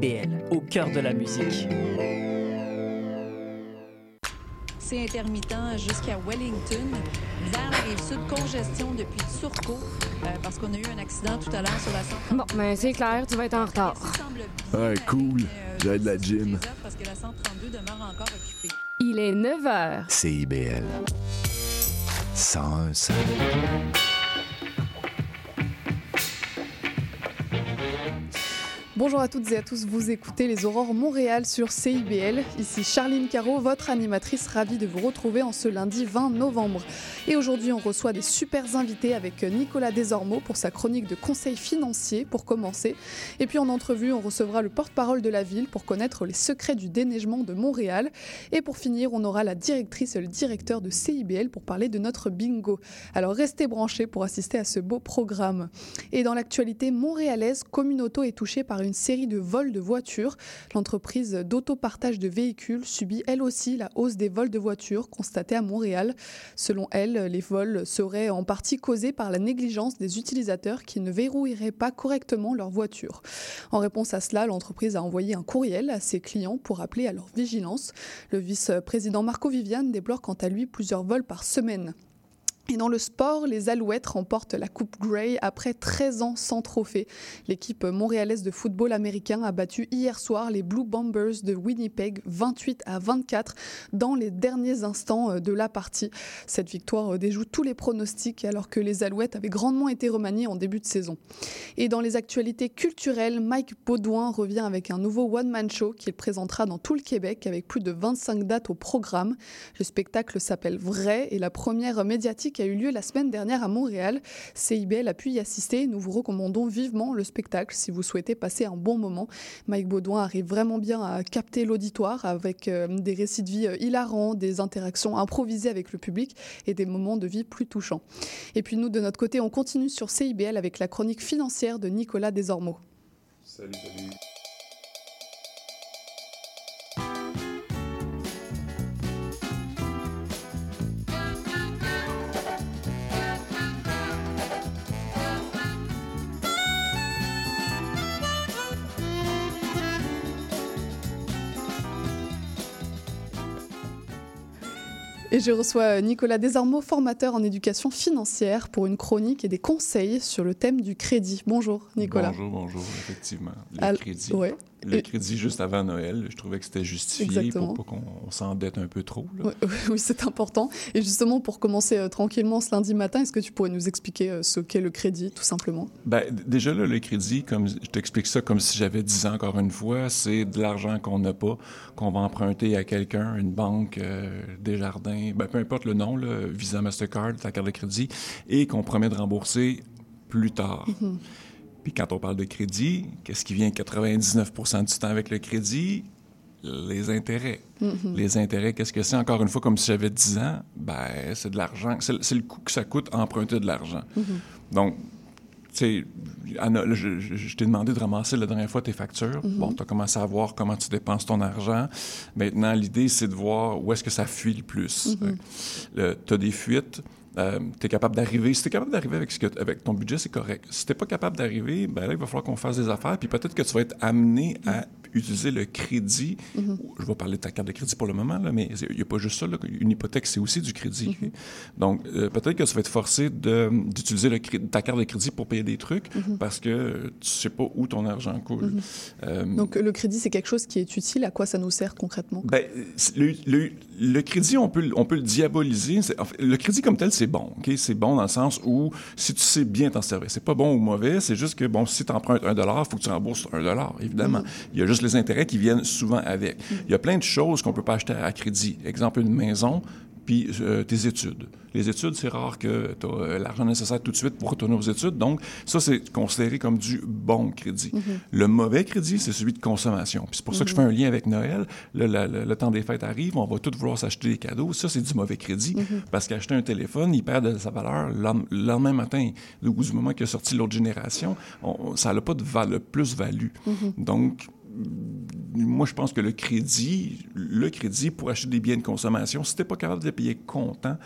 CIBL, au cœur de la musique. C'est intermittent jusqu'à Wellington. Vers la rive sud, congestion depuis Turcot, euh, parce qu'on a eu un accident tout à l'heure sur la 132. Bon, mais c'est clair, tu vas être en retard. Ouais, cool. J'ai de la gym. Parce que la 132 demeure encore occupée. Il est 9 h. CIBL. 101 Bonjour à toutes et à tous, vous écoutez les Aurores Montréal sur CIBL. Ici Charline Caro, votre animatrice ravie de vous retrouver en ce lundi 20 novembre. Et aujourd'hui, on reçoit des super invités avec Nicolas Desormeaux pour sa chronique de conseils financiers pour commencer. Et puis en entrevue, on recevra le porte-parole de la ville pour connaître les secrets du déneigement de Montréal. Et pour finir, on aura la directrice et le directeur de CIBL pour parler de notre bingo. Alors restez branchés pour assister à ce beau programme. Et dans l'actualité montréalaise, Communauto est touchée par une série de vols de voitures. L'entreprise d'autopartage de véhicules subit elle aussi la hausse des vols de voitures constatée à Montréal. Selon elle, les vols seraient en partie causés par la négligence des utilisateurs qui ne verrouilleraient pas correctement leur voiture. En réponse à cela, l'entreprise a envoyé un courriel à ses clients pour appeler à leur vigilance. Le vice-président Marco Viviane déplore quant à lui plusieurs vols par semaine. Et dans le sport, les Alouettes remportent la Coupe Grey après 13 ans sans trophée. L'équipe montréalaise de football américain a battu hier soir les Blue Bombers de Winnipeg 28 à 24 dans les derniers instants euh, de la partie. Cette victoire euh, déjoue tous les pronostics alors que les Alouettes avaient grandement été remaniées en début de saison. Et dans les actualités culturelles, Mike Baudouin revient avec un nouveau one-man show qu'il présentera dans tout le Québec avec plus de 25 dates au programme. Le spectacle s'appelle Vrai et la première médiatique a eu lieu la semaine dernière à Montréal. CIBL a pu y assister. Nous vous recommandons vivement le spectacle si vous souhaitez passer un bon moment. Mike Baudouin arrive vraiment bien à capter l'auditoire avec euh, des récits de vie euh, hilarants, des interactions improvisées avec le public et des moments de vie plus touchants. Et puis nous, de notre côté, on continue sur CIBL avec la chronique financière de Nicolas Desormeaux. Salut, salut. Et je reçois Nicolas Desormeaux, formateur en éducation financière, pour une chronique et des conseils sur le thème du crédit. Bonjour Nicolas. Bonjour, bonjour, effectivement. Le crédit. ouais. Le crédit juste avant Noël, je trouvais que c'était justifié Exactement. pour pas qu'on on s'endette un peu trop. là. Oui, oui, c'est important. Et justement, pour commencer euh, tranquillement ce lundi matin, est-ce que tu pourrais nous expliquer euh, ce qu'est le crédit, tout simplement? Ben, déjà là, le crédit, comme je t'explique ça comme si j'avais 10 ans encore une fois, c'est de l'argent qu'on n'a pas, qu'on va emprunter à quelqu'un, une banque, euh, Desjardins, ben, peu importe le nom, là, Visa, Mastercard, ta carte de crédit, et qu'on promet de rembourser plus tard. Puis quand on parle de crédit, qu'est-ce qui vient 99% du temps avec le crédit? Les intérêts. Les intérêts, qu'est-ce que c'est? Encore une fois, comme si j'avais 10 ans, ben, c'est de l'argent. C'est le- coût que ça coûte emprunter de l'argent. Donc, tu sais, Anna, là, je, je- je t'ai demandé de ramasser la dernière fois tes factures. Bon, tu as commencé à voir comment tu dépenses ton argent. Maintenant, l'idée, c'est de voir où est-ce que ça fuit le plus. tu as des fuites. tu es capable d'arriver. Si tu es capable d'arriver avec, ce que- avec ton budget, c'est correct. Si tu pas capable d'arriver, ben là, il va falloir qu'on fasse des affaires. Puis peut-être que tu vas être amené à utiliser le crédit. Je vais parler de ta carte de crédit pour le moment, là, mais il n'y a pas juste ça. là. Une hypothèque, c'est aussi du crédit. ok? Donc, euh, peut-être que tu vas être forcé d'utiliser ta carte de crédit pour payer des trucs parce que tu sais pas où ton argent coule. Euh, Donc le crédit, c'est quelque chose qui est utile. À quoi ça nous sert concrètement? Ben, le, le- le crédit, on peut, le- on peut le diaboliser. C'est- en fait, le crédit comme tel, c'est bon. C'est bon dans le sens où si tu sais bien t'en servir, c'est pas bon ou mauvais. C'est juste que, bon, si tu empruntes un dollar, il faut que tu rembourses un dollar, évidemment. Il y a juste les intérêts qui viennent souvent avec. Il y a plein de choses qu'on peut pas acheter à crédit. Exemple, une maison, puis euh, tes études. Les études, c'est rare que tu as l'argent nécessaire tout de suite pour retourner aux études. Donc, ça, c'est considéré comme du bon crédit. Le mauvais crédit, c'est celui de consommation. Puis c'est pour ça que je fais un lien avec Noël. La- la- le temps des fêtes arrive, on va tous vouloir s'acheter des cadeaux. Ça, c'est du mauvais crédit. Parce qu'acheter un téléphone, il perd de sa valeur le lend- le lendemain matin. Ou du moment qu'il a sorti l'autre génération, on- ça n'a pas de val- plus-value. Donc, moi, je pense que le crédit, le crédit pour acheter des biens de consommation, si tu n'es pas capable de les payer comptant,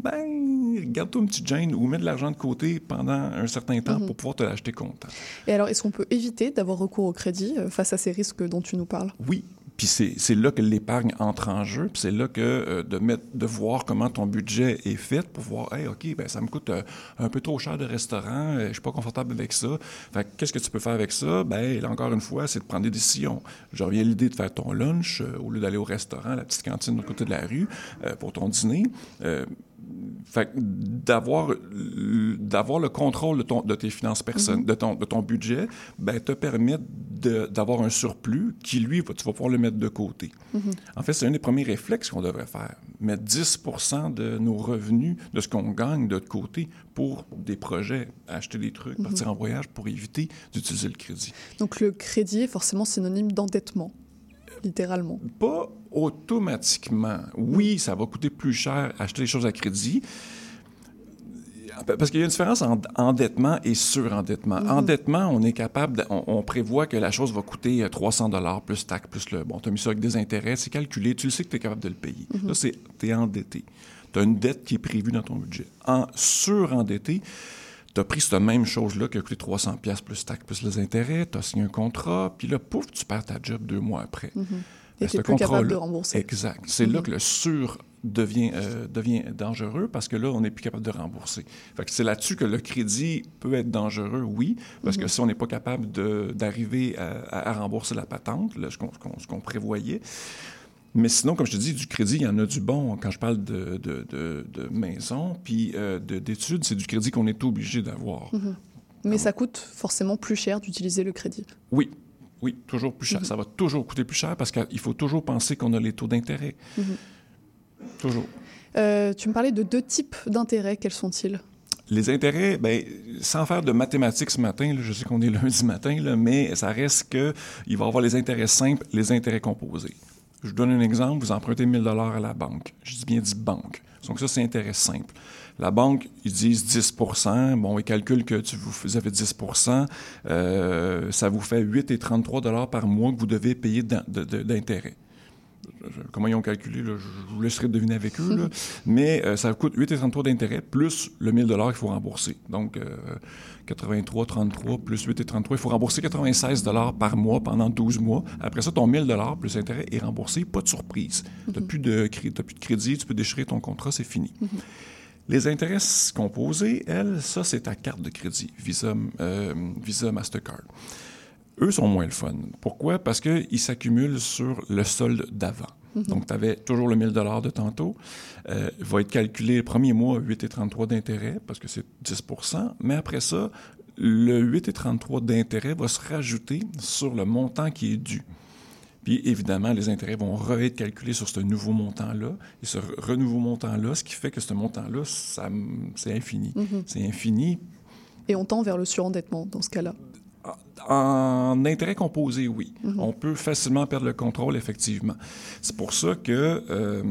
ben, garde-toi une petite gêne ou mets de l'argent de côté pendant un certain temps pour pouvoir te l'acheter comptant. Et alors, est-ce qu'on peut éviter d'avoir recours au crédit euh, face à ces risques dont tu nous parles? Oui, puis c'est là que l'épargne entre en jeu, puis c'est là que euh, de, mettre, de voir comment ton budget est fait pour voir, hey, OK, ben, ça me coûte euh, un peu trop cher de restaurant, euh, je suis pas confortable avec ça. Fait qu'est-ce que tu peux faire avec ça? Ben, là, encore une fois, c'est de prendre des décisions. Je reviens à l'idée de faire ton lunch au lieu d'aller au restaurant, la petite cantine de l'autre côté de la rue pour ton dîner fait d'avoir d'avoir le contrôle de, ton, de tes finances personnelles, mm-hmm. de, ton, de ton budget, ben, te permet d'avoir un surplus qui, lui, tu vas pouvoir le mettre de côté. Mm-hmm. En fait, c'est un des premiers réflexes qu'on devrait faire. Mettre 10% de nos revenus, de ce qu'on gagne de côté pour des projets, acheter des trucs, mm-hmm. partir en voyage pour éviter d'utiliser le crédit. Donc le crédit est forcément synonyme d'endettement littéralement? Pas automatiquement. Oui, ça va coûter plus cher acheter des choses à crédit. Parce qu'il y a une différence entre endettement et surendettement. Mm-hmm. Endettement, on est capable, on, prévoit que la chose va coûter 300 euh, dollars plus tac, plus le. Bon, tu as mis ça avec des intérêts, c'est calculé, tu le sais que tu es capable de le payer. Mm-hmm. Là, c'est, tu es endetté. Tu as une dette qui est prévue dans ton budget. En surendetté, tu as pris cette même chose-là qui a coûté 300 pièces plus tac plus les intérêts, tu as signé un contrat, puis là, pouf, tu perds ta job deux mois après. Mm -hmm. Et tu plus capable de rembourser. Exact. C'est là que le sur devient, euh, devient dangereux parce que là, on n'est plus capable de rembourser. Fait que c'est là-dessus que le crédit peut être dangereux, oui, parce que mhm. si on n'est pas capable d'arriver à, à, rembourser la patente, ce qu'on prévoyait, mais sinon, comme je te dis, du crédit, il y en a du bon. Quand je parle de, de, de, maison, puis euh, d'études, c'est du crédit qu'on est obligé d'avoir. Mhm. Mais ça coûte forcément plus cher d'utiliser le crédit. Oui, oui, toujours plus cher. Mhm. Ça va toujours coûter plus cher parce qu'il faut toujours penser qu'on a les taux d'intérêt. Toujours. Euh, tu me parlais de deux types d'intérêts. Quels sont-ils? Les intérêts, ben, sans faire de mathématiques ce matin, je sais qu'on est lundi matin, là, mais ça reste qu'il va y avoir les intérêts simples, les intérêts composés. Je vous donne un exemple, vous empruntez 1000 dollars à la banque. Je dis bien dit banque. Donc ça, c'est intérêt simple. La banque, ils disent 10 Bon, ils calculent que tu, vous avez 10 euh, Ça vous fait 8,33 dollars par mois que vous devez payer d'intérêt comment ils ont calculé, je vous laisserai deviner avec eux, mais euh, ça coûte 8,33 d'intérêt plus le 1000 qu'il faut rembourser. Donc, 83,33 euh, plus 8,33, il faut rembourser 96 par mois pendant 12 mois. Après ça, ton 1000 plus intérêt est remboursé, pas de surprise. Tu n'as mhm. plus, de, plus de crédit, tu peux déchirer ton contrat, c'est fini. Mhm. Les intérêts composés, elles, ça, c'est ta carte de crédit, Visa, euh, Visa Mastercard eux sont moins le fun. Pourquoi? Parce qu'ils s'accumulent sur le solde d'avant. Mhm. Donc, tu avais toujours le 1000 de tantôt. Euh, va être calculé le premier mois 8,33 d'intérêt parce que c'est 10% mais après ça, le 8,33 d'intérêt va se rajouter sur le montant qui est dû. Puis évidemment, les intérêts vont être calculés sur ce nouveau montant-là. Et ce renouveau montant-là, ce qui fait que ce montant-là, c'est infini. Mhm. C'est infini. Et on tend vers le surendettement dans ce cas-là. En intérêt composé, oui. Mhm. On peut facilement perdre le contrôle, effectivement. C'est pour ça que euh,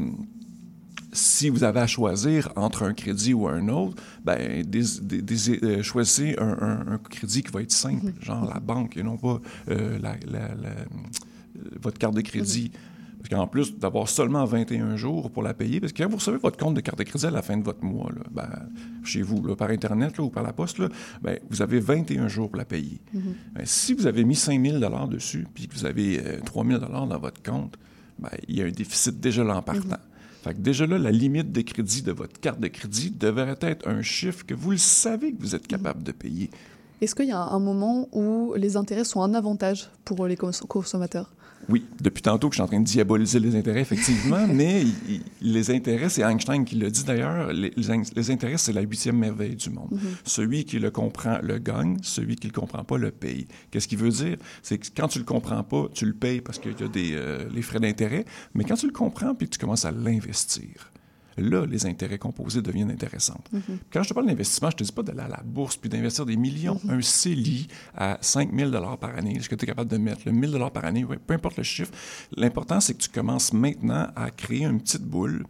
si vous avez à choisir entre un crédit ou un autre, ben, euh, choisissez un, crédit qui va être simple, mhm. genre la banque, et non pas euh, votre carte de crédit. Mhm. Parce qu'en plus d'avoir seulement 21 jours pour la payer, parce que quand vous recevez votre compte de carte de crédit à la fin de votre mois, ben, chez vous, par Internet ou par la poste, ben, vous avez 21 jours pour la payer. Mm-hmm. Ben, si vous avez mis 5 000 dessus, puis que vous avez 3 euh, 000 dans votre compte, il y a un déficit déjà là en partant. Mm-hmm. Fait que déjà là, la limite de crédit de votre carte de crédit devrait être un chiffre que vous le savez que vous êtes capable de payer. Est-ce qu'il y a un moment où les intérêts sont un avantage pour les consommateurs? Oui, depuis tantôt que je suis en train de diaboliser les intérêts, effectivement, mais les intérêts, c'est Einstein qui le dit d'ailleurs, les, intérêts, c'est la huitième merveille du monde. Mm-hmm. Celui qui le comprend le gagne, celui qui le comprend pas le paye. Qu'est-ce qu'il veut dire? C'est que quand tu le comprends pas, tu le payes parce qu'il y a des, euh, les frais d'intérêt, mais quand tu le comprends, puis tu commences à l'investir, là, les intérêts composés deviennent intéressants. Mm-hmm. Quand je te parle d'investissement, je ne te dis pas d'aller à la bourse puis d'investir des millions. Mm-hmm. Un CELI à 5 000 par année, est-ce que tu es capable de mettre le 1 000 par année? peu importe le chiffre. L'important, c'est que tu commences maintenant à créer une petite boule.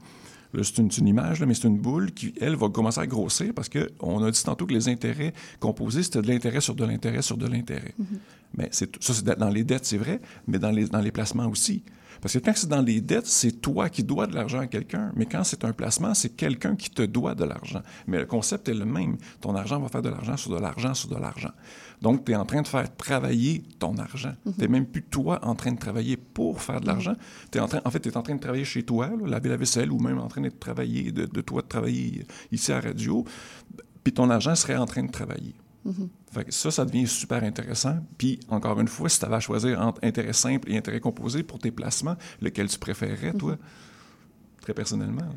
C'est une, image, mais c'est une boule qui, elle, va commencer à grossir parce qu'on a dit tantôt que les intérêts composés, c'était de l'intérêt sur de l'intérêt sur de l'intérêt. Mm-hmm. Mais ça, c'est dans les dettes, c'est vrai, mais dans les, dans les placements aussi. Parce que quand c'est dans les dettes, c'est toi qui dois de l'argent à quelqu'un. Mais quand c'est un placement, c'est quelqu'un qui te doit de l'argent. Mais le concept est le même. Ton argent va faire de l'argent sur de l'argent sur de l'argent. Donc, tu es en train de faire travailler ton argent. Tu n'es même plus toi en train de travailler pour faire de l'argent. Es en, train, en fait, tu es en train de travailler chez toi, là, laver la vaisselle, ou même en train de travailler, de, de toi de travailler ici à la radio. Puis ton argent serait en train de travailler. Fait que ça, ça devient super intéressant. Puis, encore une fois, si tu avais à choisir entre intérêt simple et intérêt composé pour tes placements, lequel tu préférerais, toi, très personnellement?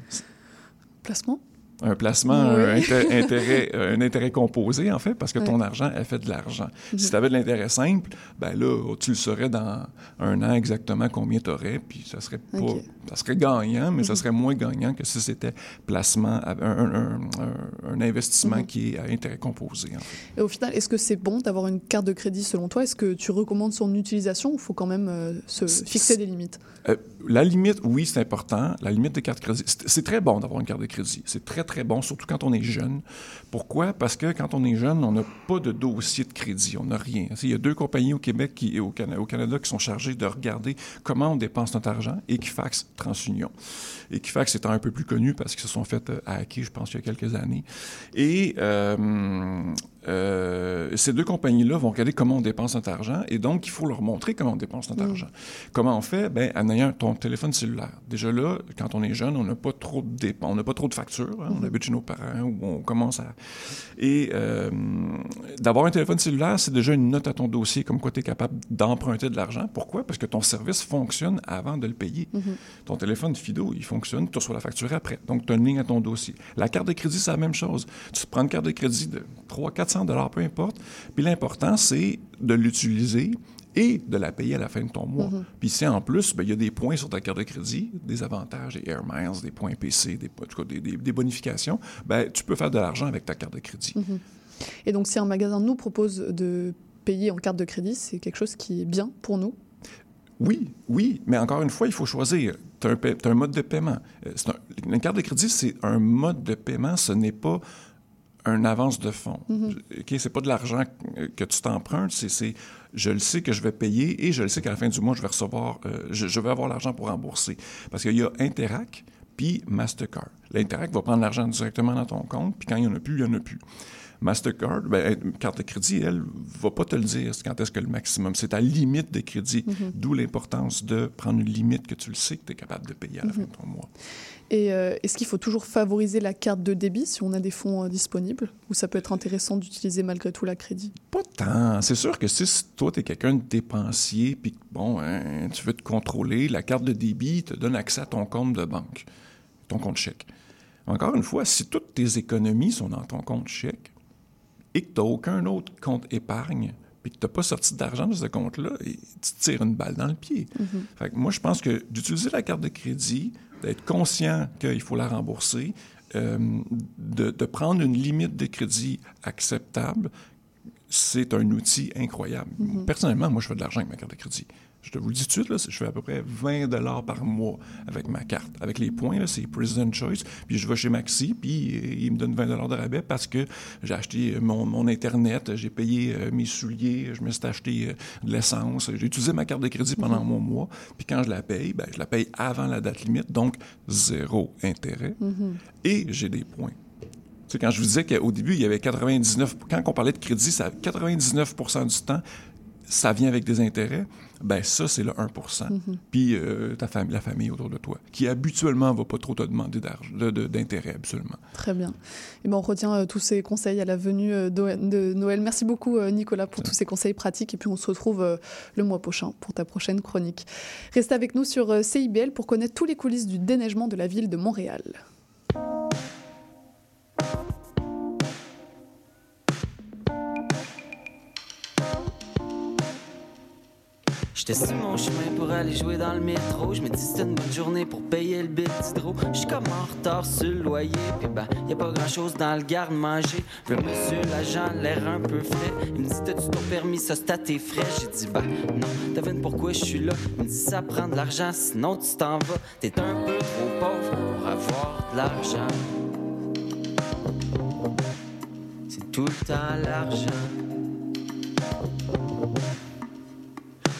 Placement? Un placement, un, intérêt, un intérêt composé, en fait, parce que ton argent a fait de l'argent. Mhm. Si tu avais de l'intérêt simple, ben là, tu le saurais dans un an exactement combien tu aurais, puis ça serait pas... Ça serait gagnant, mais ça Mhm. serait moins gagnant que si c'était placement, un, un, un, un investissement Mhm. qui est à intérêt composé, en fait. Et au final, est-ce que c'est bon d'avoir une carte de crédit selon toi? Est-ce que tu recommandes son utilisation ou il faut quand même euh, se fixer des limites? euh, La limite, oui, c'est important. La limite des cartes de crédit, c'est très bon d'avoir une carte de crédit. C'est très, très bon, surtout quand on est jeune. Pourquoi? Parce que quand on est jeune, on n'a pas de dossier de crédit, on n'a rien. Il y a deux compagnies au Québec et au, Canada, au Canada qui sont chargées de regarder comment on dépense notre argent, Equifax, TransUnion. Equifax étant un peu plus connu parce qu'ils se sont fait euh, hacker, je pense, il y a quelques années. Et euh, euh, ces deux compagnies-là vont regarder comment on dépense notre argent et donc il faut leur montrer comment on dépense notre Mm. argent. Comment on fait? Ben, en ayant ton téléphone cellulaire. Déjà là, quand on est jeune, on n'a pas trop de dépenses, on n'a pas trop de factures. hein. On Mm-hmm. habite chez nos parents ou on commence à... Et euh, d'avoir un téléphone cellulaire, c'est déjà une note à ton dossier comme quoi tu es capable d'emprunter de l'argent. Pourquoi? Parce que ton service fonctionne avant de le payer. Ton téléphone Fido, il fonctionne, tu reçois la facture après. Donc, tu as une ligne à ton dossier. La carte de crédit, c'est la même chose. Tu prends une carte de crédit de 300-400 dollars, peu importe. Puis l'important, c'est de l'utiliser et de la payer à la fin de ton mois. Puis si en plus, ben, il y a des points sur ta carte de crédit, des avantages, des Air Miles, des points PC, des, en tout cas, des, des- des bonifications, ben, tu peux faire de l'argent avec ta carte de crédit. Et donc, si un magasin nous propose de payer en carte de crédit, c'est quelque chose qui est bien pour nous? Oui, oui, mais encore une fois, il faut choisir. Tu as, un mode de paiement. Euh, un- une carte de crédit, c'est un mode de paiement, ce n'est pas un avance de fonds. OK, c'est pas de l'argent que- tu t'empruntes, c'est, je le sais que je vais payer et je le sais qu'à la fin du mois, je vais recevoir, euh, je, je vais avoir l'argent pour rembourser. Parce qu'il y a Interac puis Mastercard. L'Interac va prendre l'argent directement dans ton compte, puis quand il n'y en a plus, il n'y en a plus. Mastercard, ben, une carte de crédit, elle, va pas te le dire quand est-ce que le maximum. C'est ta limite de crédit. D'où l'importance de prendre une limite que tu le sais que tu es capable de payer à la fin de ton mois. Et euh, est-ce qu'il faut toujours favoriser la carte de débit si on a des fonds euh, disponibles? Ou ça peut être intéressant d'utiliser malgré tout la crédit? Pas tant. C'est sûr que si toi, tu es quelqu'un de dépensier, puis bon, hein, tu veux te contrôler, la carte de débit te donne accès à ton compte de banque, ton compte chèque. Encore une fois, si toutes tes économies sont dans ton compte chèque et que tu n'as aucun autre compte épargne, puis que tu n'as pas sorti d'argent de ce compte-là, tu te tires une balle dans le pied. Fait que moi, je pense que d'utiliser la carte de crédit, d'être conscient qu'il faut la rembourser, euh, de, de prendre une limite de crédit acceptable, c'est un outil incroyable. Personnellement, moi, je fais de l'argent avec ma carte de crédit. Je te vous le dis tout de suite, là, je fais à peu près 20 dollars par mois avec ma carte. Avec les points, c'est President Choice. Puis je vais chez Maxi, puis euh, il me donne 20 dollars de rabais parce que j'ai acheté euh, mon, mon Internet, j'ai payé euh, mes souliers, je me suis acheté euh, de l'essence. J'ai utilisé ma carte de crédit pendant mon mois. Puis quand je la paye, ben, je la paye avant la date limite, donc zéro intérêt. Et j'ai des points. Tu sais, quand je vous disais qu'au début, il y avait 99... Quand on parlait de crédit, ça, 99% du temps, ça vient avec des intérêts. Ben ça, c'est le 1% Puis euh, ta famille, la famille autour de toi, qui habituellement va pas trop te demander d'argent, de- d'intérêt, absolument. Très bien. Et ben, on retient euh, tous ces conseils à la venue euh, de Noël. Merci beaucoup, Nicolas, pour tous ces conseils pratiques. Et puis, on se retrouve le mois prochain pour ta prochaine chronique. Restez avec nous sur CIBL pour connaître tous les coulisses du déneigement de la ville de Montréal. J'étais sur mon chemin pour aller jouer dans le métro. Je me dis c'était une bonne journée pour payer le bill d'hydro. Je suis comme en retard sur le loyer. Puis ben, y a pas grand chose dans le garde-manger. Le monsieur l'agent, l'air un peu frais. Il me dit T'as-tu ton permis, ça c'est tes frais? J'ai dit Bah non, devine pourquoi je suis là. Il me dit Ça prend de l'argent, sinon tu t'en vas. T'es un peu trop pauvre pour avoir de l'argent. C'est tout le l'argent.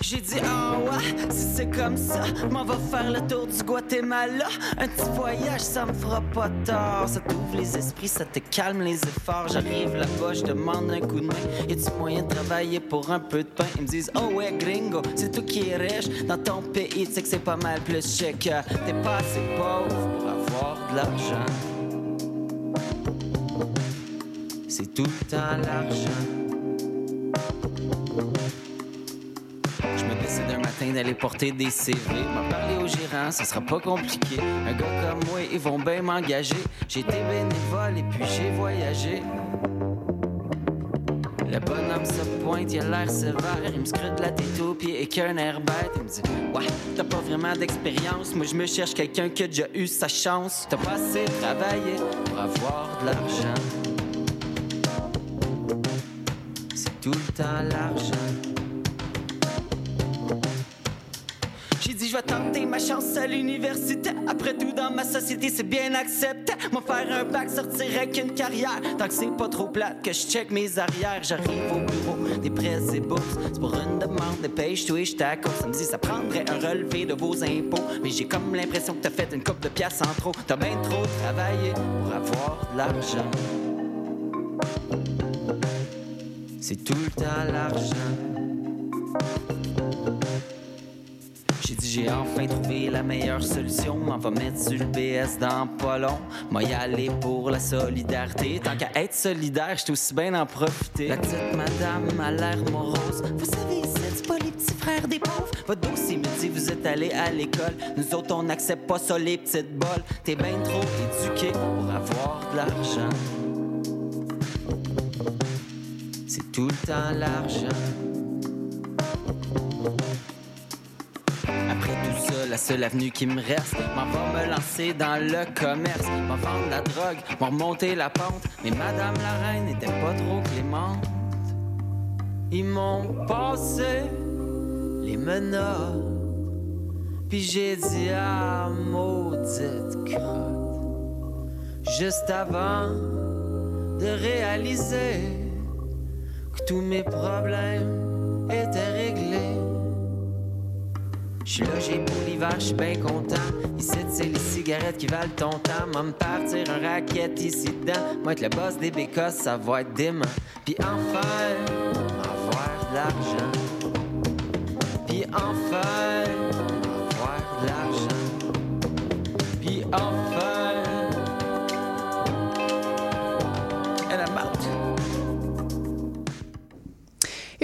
J'ai dit, ah ouais, si c'est comme ça, m'en va faire le tour du Guatemala. Un petit voyage, ça me fera pas tard. Ça t'ouvre les esprits, ça te calme les efforts. J'arrive là-bas, je demande un coup de main. Y a-tu moyen de travailler pour un peu de pain? Ils me disent, oh ouais, gringo, c'est toi qui es riche. Dans ton pays, tu sais que c'est pas mal plus chic. T'es pas assez pauvre pour avoir de l'argent. C'est tout le temps l'argent. D'aller porter des CV. M'en parler au gérant, ce sera pas compliqué. Un gars comme moi, ils vont bien m'engager. J'ai été bénévole et puis j'ai voyagé. Le bonhomme se pointe, il a l'air sévère. Il me scrute la tête aux pieds et qu'un air bête. Il me dit Ouais, t'as pas vraiment d'expérience. Moi, je me cherche quelqu'un qui a déjà eu sa chance. T'as pas assez travaillé pour avoir de l'argent. C'est tout le temps l'argent. Je vais tenter ma chance à l'université. Après tout, dans ma société, c'est bien accepté. M'en faire un bac, sortir avec une carrière. Tant que c'est pas trop plate, que je check mes arrières. J'arrive au bureau, des prêts et bourses. C'est pour une demande de paye, tout et je t'accorde. Ça me dit, ça prendrait un relevé de vos impôts. Mais j'ai comme l'impression que t'as fait une coupe de pièces en trop. T'as bien trop travaillé pour avoir de l'argent. C'est tout le l'argent. J'ai dit j'ai enfin trouvé la meilleure solution. M'en va mettre sur le BS dans pas long. Moi y aller pour la solidarité. Tant qu'à être solidaire, j'étais aussi bien d'en profiter. La petite madame a l'air morose. Vous savez, c'est pas les petits frères des pauvres. Votre dossier me dit vous êtes allé à l'école. Nous autres on n'accepte pas ça les petites bols. T'es bien trop éduqué pour avoir de l'argent. C'est tout le temps l'argent. La seule avenue qui me reste, m'en va me lancer dans le commerce, m'en vendre la drogue, m'en remonter la pente. Mais Madame la Reine n'était pas trop clémente. Ils m'ont passé les menottes, puis j'ai dit ah maudite crotte. Juste avant de réaliser que tous mes problèmes étaient réglés. Je suis logé pour l'hiver, je suis bien content. Ici, c'est les cigarettes qui valent ton temps. Moi, me partir un racket ici dedans. Moi, être le boss des bécosses, ça va être dément. Puis enfin, avoir de l'argent. Puis enfin,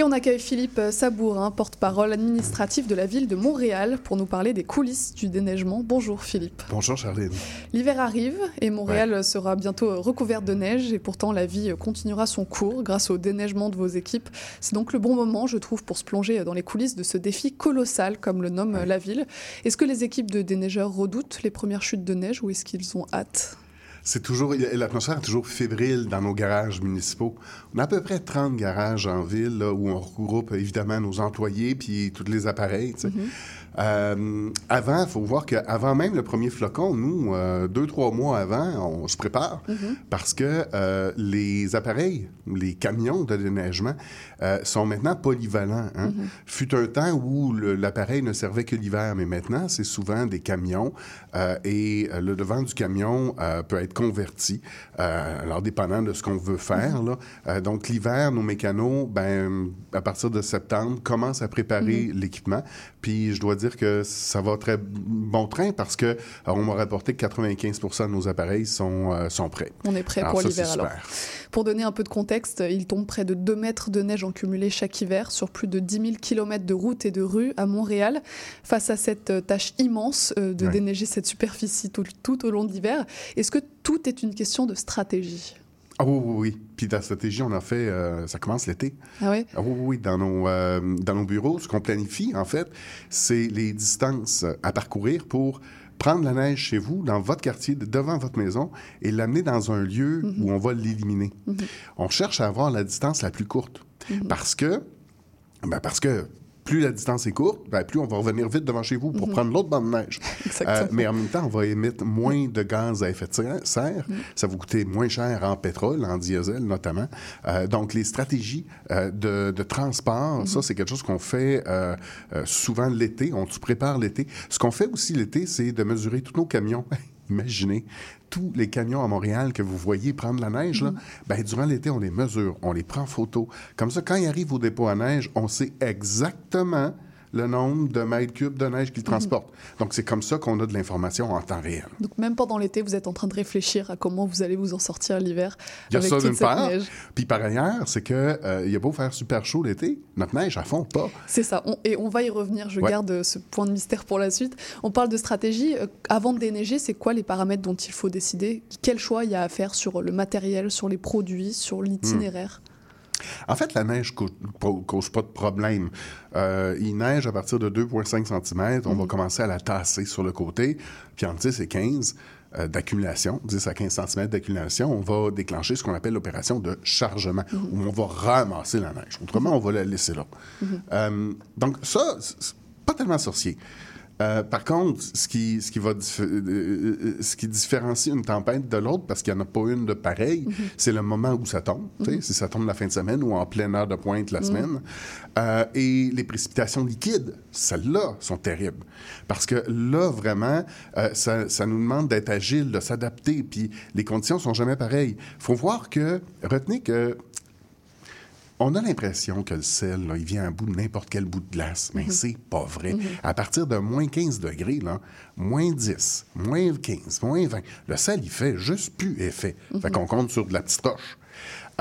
Et on accueille Philippe Sabourin, porte-parole administratif de la ville de Montréal, pour nous parler des coulisses du déneigement. Bonjour Philippe. Bonjour Charline. L'hiver arrive et Montréal sera bientôt recouvert de neige et pourtant la vie continuera son cours grâce au déneigement de vos équipes. C'est donc le bon moment, je trouve, pour se plonger dans les coulisses de ce défi colossal, comme le nomme la ville. Est-ce que les équipes de déneigeurs redoutent les premières chutes de neige ou est-ce qu'ils ont hâte? C'est toujours l'atmosphère est toujours fébrile dans nos garages municipaux. On a à peu près 30 garages en ville là, où on regroupe évidemment nos employés puis tous les appareils. Sais. Euh, avant, il faut voir qu'avant même le premier flocon, nous, euh, deux, trois mois avant, on se prépare parce que euh, les appareils, les camions de déneigement euh, sont maintenant polyvalents. Hein. Fut un temps où l'appareil ne servait que l'hiver, mais maintenant, c'est souvent des camions et le devant du camion peut être converti, alors dépendant de ce qu'on veut faire. là. Euh, donc, l'hiver, nos mécanos, ben, à partir de septembre, commencent à préparer l'équipement. Puis, je dois dire que ça va très bon train parce que euh, on m'a rapporté que 95 de nos appareils sont, euh, sont prêts. On est prêt Alors pour l'hiver alors. Pour donner un peu de contexte, il tombe près de 2 mètres de neige en cumulé chaque hiver sur plus de 10 000 km de routes et de rues à Montréal. Face à cette euh, tâche immense de déneiger cette superficie tout, tout au long de l'hiver, est-ce que tout est une question de stratégie? Ah oui, oui, oui. Puis la stratégie, on a fait, euh, ça commence l'été. Ah ouais Ah oui, oui, oui. Dans nos, euh, dans nos bureaux, ce qu'on planifie, en fait, c'est les distances à parcourir pour prendre la neige chez vous, dans votre quartier, de- devant votre maison, et l'amener dans un lieu où on va l'éliminer. On cherche à avoir la distance la plus courte. Parce que, ben parce que plus la distance est courte, ben plus on va revenir vite devant chez vous pour prendre l'autre bande de neige. Exactement. mais en même temps, on va émettre moins de gaz à effet de serre. Mm. Ça va coûter moins cher en pétrole, en diesel notamment. Euh, donc, les stratégies euh, de, de transport, Mm-hmm. ça, c'est quelque chose qu'on fait euh, euh, souvent l'été. On se prépare l'été. Ce qu'on fait aussi l'été, c'est de mesurer tous nos camions. Imaginez tous les camions à Montréal que vous voyez prendre la neige, là, ben, durant l'été, on les mesure, on les prend en photo. Comme ça, quand ils arrivent au dépôt à neige, on sait exactement le nombre de mètres cubes de neige qu'ils transportent. Donc, c'est comme ça qu'on a de l'information en temps réel. Donc même pendant l'été, vous êtes en train de réfléchir à comment vous allez vous en sortir l'hiver Il y a avec ça toute d'une cette part. neige. Puis par ailleurs, c'est que euh, il y a beau faire super chaud l'été, notre neige, elle fond pas. C'est ça, On- et on va y revenir, je Ouais. garde ce point de mystère pour la suite. On parle de stratégie. Euh, Avant de déneiger, c'est quoi les paramètres dont il faut décider? Quel choix il y a à faire sur le matériel, sur les produits, sur l'itinéraire? En fait, la neige cause, cause pas de problème. Euh, il neige à partir de 2,5 cm. On va commencer à la tasser sur le côté. Puis en 10 et 15 euh, d'accumulation, 10 à 15 cm d'accumulation, on va déclencher ce qu'on appelle l'opération de chargement, où on va ramasser la neige. Autrement, on va la laisser là. Euh, donc ça, pas tellement sorcier. Euh, par contre, ce qui, ce, qui va euh, euh, ce qui différencie une tempête de l'autre, parce qu'il n'y en a pas une de pareille, c'est le moment où ça tombe. sais, Si ça tombe la fin de semaine ou en pleine heure de pointe la semaine. Euh, et les précipitations liquides, celles-là, sont terribles. Parce que là, vraiment, euh, ça, ça nous demande d'être agile, de s'adapter, puis les conditions sont jamais pareilles. Il faut voir que, retenez que on a l'impression que le sel, là, il vient à bout de n'importe quel bout de glace, mais c'est pas vrai. À partir de moins 15 degrés, là, moins 10, moins 15, moins 20, le sel, il fait juste plus effet. Fait qu'on compte sur de la petite roche.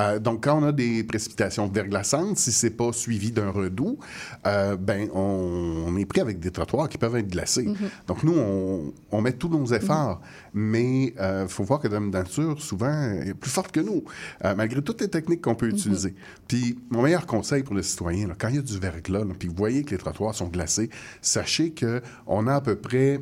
Euh, donc, quand on a des précipitations verglaçantes, si c'est pas suivi d'un redout, euh, ben, on, on est pris avec des trottoirs qui peuvent être glacés. Donc, nous, on, on met tous nos efforts, mais il faut voir que la nature, souvent, est plus forte que nous, euh, malgré toutes les techniques qu'on peut utiliser. Puis, mon meilleur conseil pour le citoyen, là, quand il y a du verglas, là, puis vous voyez que les trottoirs sont glacés, sachez qu'on a à peu près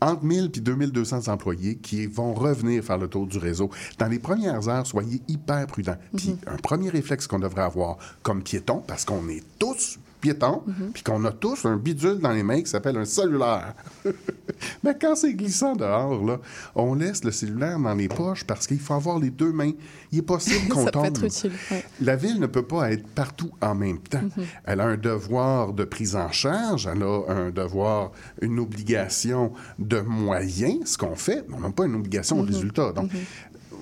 entre 1000 et 2200 employés qui vont revenir faire le tour du réseau. Dans les premières heures, soyez hyper prudents. Puis un premier réflexe qu'on devrait avoir comme piéton, parce qu'on est tous piétons, puis qu'on a tous un bidule dans les mains qui s'appelle un cellulaire. Mais quand c'est glissant dehors, là, on laisse le cellulaire dans les poches parce qu'il faut avoir les deux mains. Il est possible qu'on Ça peut tombe. être utile. ouais. La ville ne peut pas être partout en même temps. Elle a un devoir de prise en charge, elle a un devoir, une obligation de moyens, ce qu'on fait, mais on n'a pas une obligation de résultat. Donc,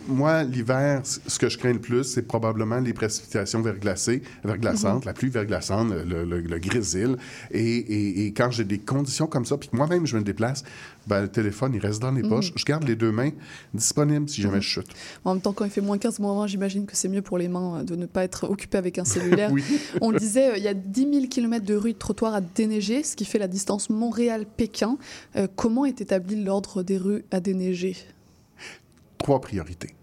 moi, l'hiver, ce que je crains le plus, c'est probablement les précipitations verglacées, verglaçantes, la pluie verglaçante, le, le, le grésil. Et, et- et quand j'ai des conditions comme ça, puis que moi-même je me déplace, ben, le téléphone, il reste dans les poches. Je garde les deux mains disponibles si jamais je chute. En même temps, quand il fait moins 15, moins 20, j'imagine que c'est mieux pour les mains euh, de ne pas être occupé avec un cellulaire. Oui. On le disait, euh, il y a 10 000 km de rues de trottoirs à déneiger, ce qui fait la distance Montréal-Pékin. Euh, comment est établi l'ordre des rues à déneiger? Trois priorités.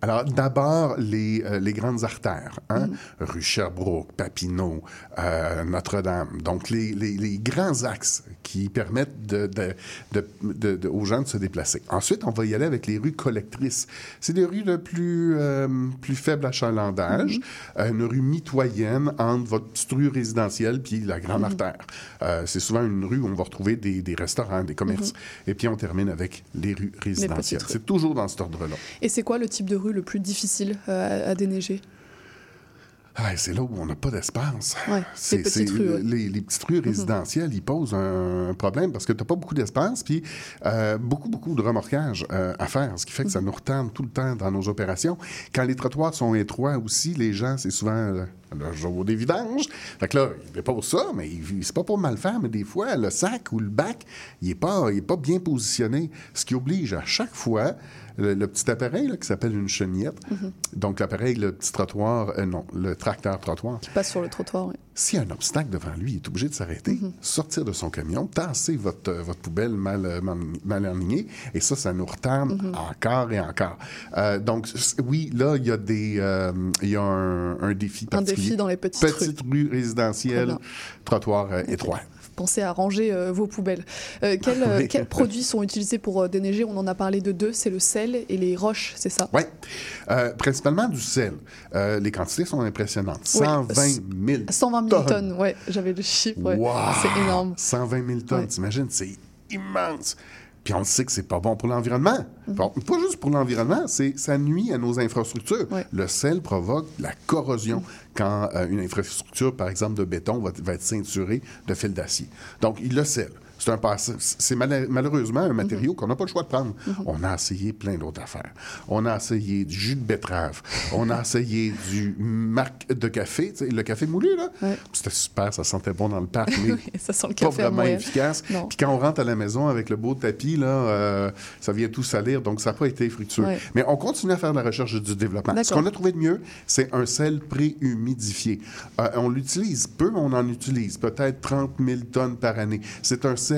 Alors, d'abord, les, euh, les grandes artères, hein? rue Sherbrooke, Papineau, euh, Notre-Dame. Donc, les, les, les grands axes qui permettent de, de, de- de- de- aux gens de se déplacer. Ensuite, on va y aller avec les rues collectrices. C'est des rues de plus, euh, plus faible achalandage, euh, une rue mitoyenne entre votre petite rue résidentielle puis la grande artère. Euh, c'est souvent une rue où on va retrouver des, des restaurants, des commerces. Et puis, on termine avec les rues résidentielles. C'est toujours dans cet ordre-là. Et c'est quoi le type de rue le plus difficile euh, à, à déneiger? Ah, c'est là où on n'a pas d'espace. Ouais, C'est- les petites c'est- rues, ouais. Les, les petites rues résidentielles, ils posent un problème parce que tu n'as pas beaucoup d'espace, puis euh, beaucoup, beaucoup de remorquage euh, à faire, ce qui fait que ça nous retarde tout le temps dans nos opérations. Quand les trottoirs sont étroits aussi, les gens, c'est souvent euh, le jour des vidanges. Fait que là, ils déposent ça, mais c'est pas pour mal faire, mais des fois, le sac ou le bac, il n'est pas, il est pas bien positionné, ce qui oblige à chaque fois le, le petit appareil là, qui s'appelle une chenillette, donc l'appareil, le petit trottoir, euh, non, le tracteur trottoir, qui passe sur le trottoir ouais. s'il y a un obstacle devant lui, il est obligé de s'arrêter, sortir de son camion, tasser votre, euh, votre poubelle mal, euh, mal, mal alignée, et ça, ça nous retarde encore et encore. Euh, donc, oui, là, il y a, des, il y a un, un défi Un particulier. défi dans les petites rues. Petites rues résidentielles, trottoirs étroits. Pensez à ranger euh, vos poubelles. Euh, quels, euh, Oui. quels produits sont utilisés pour déneiger? On en a parlé de deux, c'est le sel et les roches, c'est ça? Oui. Principalement du sel. Les quantités sont impressionnantes. Oui. 120 000 120 000 tonnes, ouais, j'avais le chiffre, ouais. Wow! c'est énorme. 120 000 tonnes, Ouais. t'imagines, c'est immense. Puis on sait que c'est pas bon pour l'environnement. Bon, pas juste pour l'environnement, c'est ça nuit à nos infrastructures. Ouais. Le sel provoque la corrosion quand euh, une infrastructure, par exemple de béton, va, va être ceinturée de fils d'acier. Donc, il le sel. C'est un passé- c'est mal- malheureusement un matériau qu'on n'a pas le choix de prendre. On a essayé plein d'autres affaires. On a essayé du jus de betterave. On a essayé du marc de café, le café moulu, là. Ouais. C'était super, ça sentait bon dans le parc, mais ça sent le pas café à vraiment efficace. Puis quand on rentre à la maison avec le beau tapis, là, euh, ça vient tout salir, donc ça n'a pas été fructueux. Ouais. Mais on continue à faire de la recherche et du développement. Ce qu'on a trouvé de mieux, c'est un sel préhumidifié. Euh, on l'utilise peu, mais on en utilise peut-être 30 000 tonnes par année. C'est un sel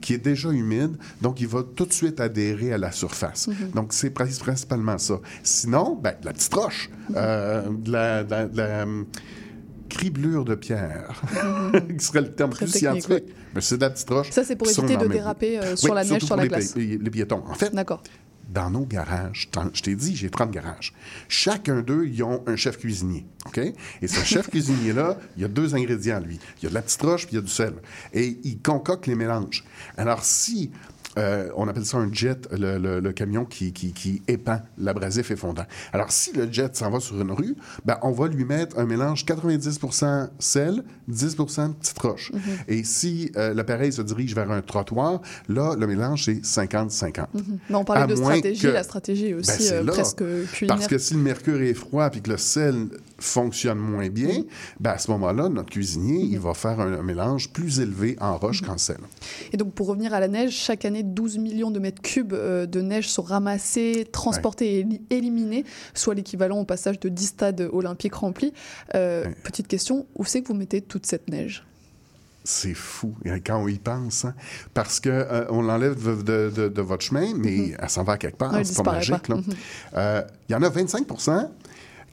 qui est déjà humide, donc il va tout de suite adhérer à la surface. Donc c'est pri- principalement ça. Sinon, ben, de la petite roche, euh, de la... de la- de la, hum, criblure de pierre, qui serait le terme Très plus scientifique. Mais c'est de la petite roche. Ça, c'est pour éviter de déraper euh, sur Oui, la neige, sur pour la les, glace. pi- les piétons. En fait, D'accord. Dans nos garages, je t'ai dit, j'ai 30 garages. Chacun d'eux, ils ont un chef cuisinier. OK? Et ce chef cuisinier-là, il y a deux ingrédients, lui. Il y a de la petite roche puis il y a du sel. Et il concocte les mélanges. Alors, si. Euh, on appelle ça un jet, le, le- le camion qui, qui, qui épand l'abrasif effondant. Alors, si le jet s'en va sur une rue, ben, on va lui mettre un mélange 90% sel, 10 de petite roche. Et si euh, l'appareil se dirige vers un trottoir, là, le mélange, c'est 50-50. Mais on parlait À de stratégie, que- la stratégie est aussi Ben, c'est euh, presque culinaire. Parce que si le mercure est froid et que le sel fonctionne moins bien, ben à ce moment-là, notre cuisinier, il va faire un, un mélange plus élevé en roche qu'en sel. Et donc, pour revenir à la neige, chaque année, 12 millions de mètres cubes euh, de neige sont ramassés, transportés et éli- éliminés, soit l'équivalent au passage de 10 stades olympiques remplis. Euh, Ouais. Petite question, où c'est que vous mettez toute cette neige? C'est fou quand on y pense, hein. parce que euh, on l'enlève de, de- de- de votre chemin, mais elle s'en va quelque part. Ouais, c'est pas magique. là. Euh, Il y en a 25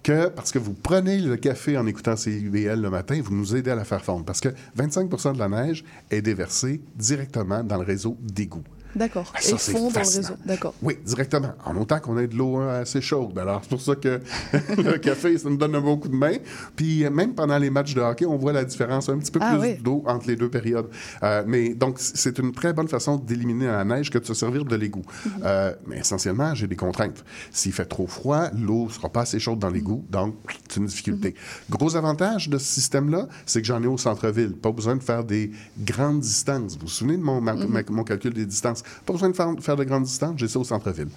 que, parce que vous prenez le café en écoutant CIBL le matin, vous nous aidez à la faire fondre. Parce que 25% de la neige est déversée directement dans le réseau d'égout. D'accord. Ah, et ça, ils c'est font dans le réseau. D'accord. Oui, directement. En autant qu'on ait de l'eau hein, assez chaude. Alors, c'est pour ça que le café, ça nous donne un bon coup de main. Puis, euh, même pendant les matchs de hockey, on voit la différence, un petit peu Ah, plus oui. d'eau entre les deux périodes. Euh, mais donc, c'est une très bonne façon d'éliminer la neige que de se servir de l'égout. Mhm. Euh, mais essentiellement, j'ai des contraintes. S'il fait trop froid, l'eau sera pas assez chaude dans l'égout, donc c'est une difficulté. Gros avantage de ce système-là, c'est que j'en ai au centre-ville. Pas besoin de faire des grandes distances. Vous vous souvenez de mon, ma- ma- mon calcul des distances? Pas besoin de faire, faire de grandes distances, j'ai ça au centre-ville.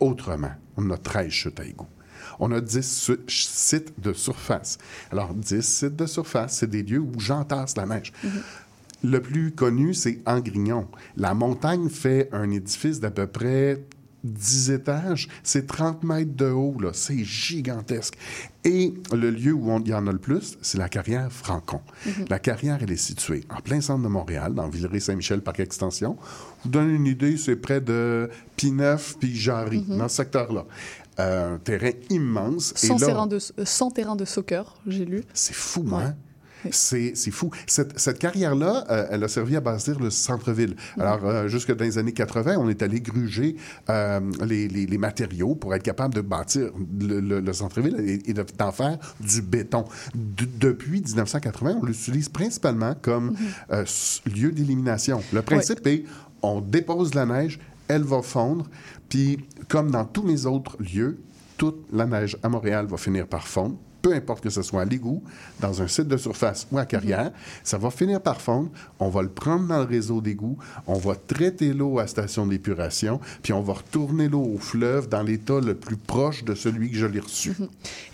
Autrement, on a 13 chutes à égout. On a 10 su- sites de surface. Alors, 10 sites de surface, c'est des lieux où j'entasse la neige. Le plus connu, c'est Angrignon. La montagne fait un édifice d'à peu près 10 étages. C'est 30 mètres de haut, là. C'est gigantesque. Et le lieu où on- il y en a le plus, c'est la carrière Francon. La carrière, elle est située en plein centre de Montréal, dans Villeray-Saint-Michel, Parc Extension. Vous donne une idée, c'est près de Pineuf puis Jarry, dans ce secteur-là. Euh, un terrain immense. Et 100, là- terrains de, euh, 100 terrains de soccer, j'ai lu. c'est fou, Ouais. hein? C'est fou. Cette, cette carrière-là, euh, elle a servi à bâtir le centre-ville. Alors, euh, jusque dans les années 80, on est allé gruger euh, les, les- les matériaux pour être capable de bâtir le, le- le centre-ville et, et de- d'en faire du béton. De- depuis 1980, on l'utilise principalement comme s- lieu d'élimination. Le principe est, on dépose la neige, elle va fondre, puis comme dans tous mes autres lieux, toute la neige à Montréal va finir par fondre. Peu importe que ce soit à l'égout, dans un site de surface ou à carrière, ça va finir par fondre. On va le prendre dans le réseau d'égout, on va traiter l'eau à station d'épuration, puis on va retourner l'eau au fleuve dans l'état le plus proche de celui que je l'ai reçu.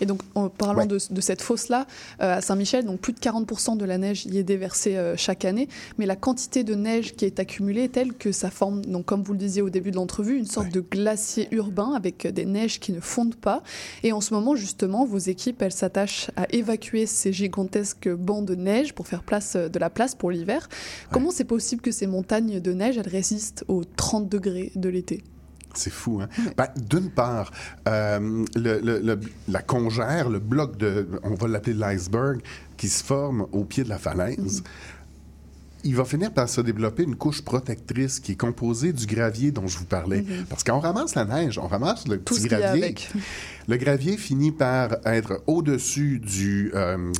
Et donc, en parlant Ouais. de, de cette fosse-là, euh, à Saint-Michel, donc plus de 40% de la neige y est déversée euh, chaque année, mais la quantité de neige qui est accumulée est telle que ça forme, donc, comme vous le disiez au début de l'entrevue, une sorte Ouais. de glacier urbain avec euh, des neiges qui ne fondent pas. Et en ce moment, justement, vos équipes, elles s'attachent à évacuer ces gigantesques bancs de neige pour faire place, euh, de la place pour l'hiver. Comment c'est possible que ces montagnes de neige, elles résistent aux 30 degrés de l'été? C'est fou, hein? Ben, D'une part, euh, le- le- le- la congère, le bloc de, on va l'appeler l'iceberg, qui se forme au pied de la falaise, il va finir par se développer une couche protectrice qui est composée du gravier dont je vous parlais. Parce qu'on ramasse la neige, on ramasse le Tout petit gravier. avec. Le gravier finit par être au-dessus du, euh,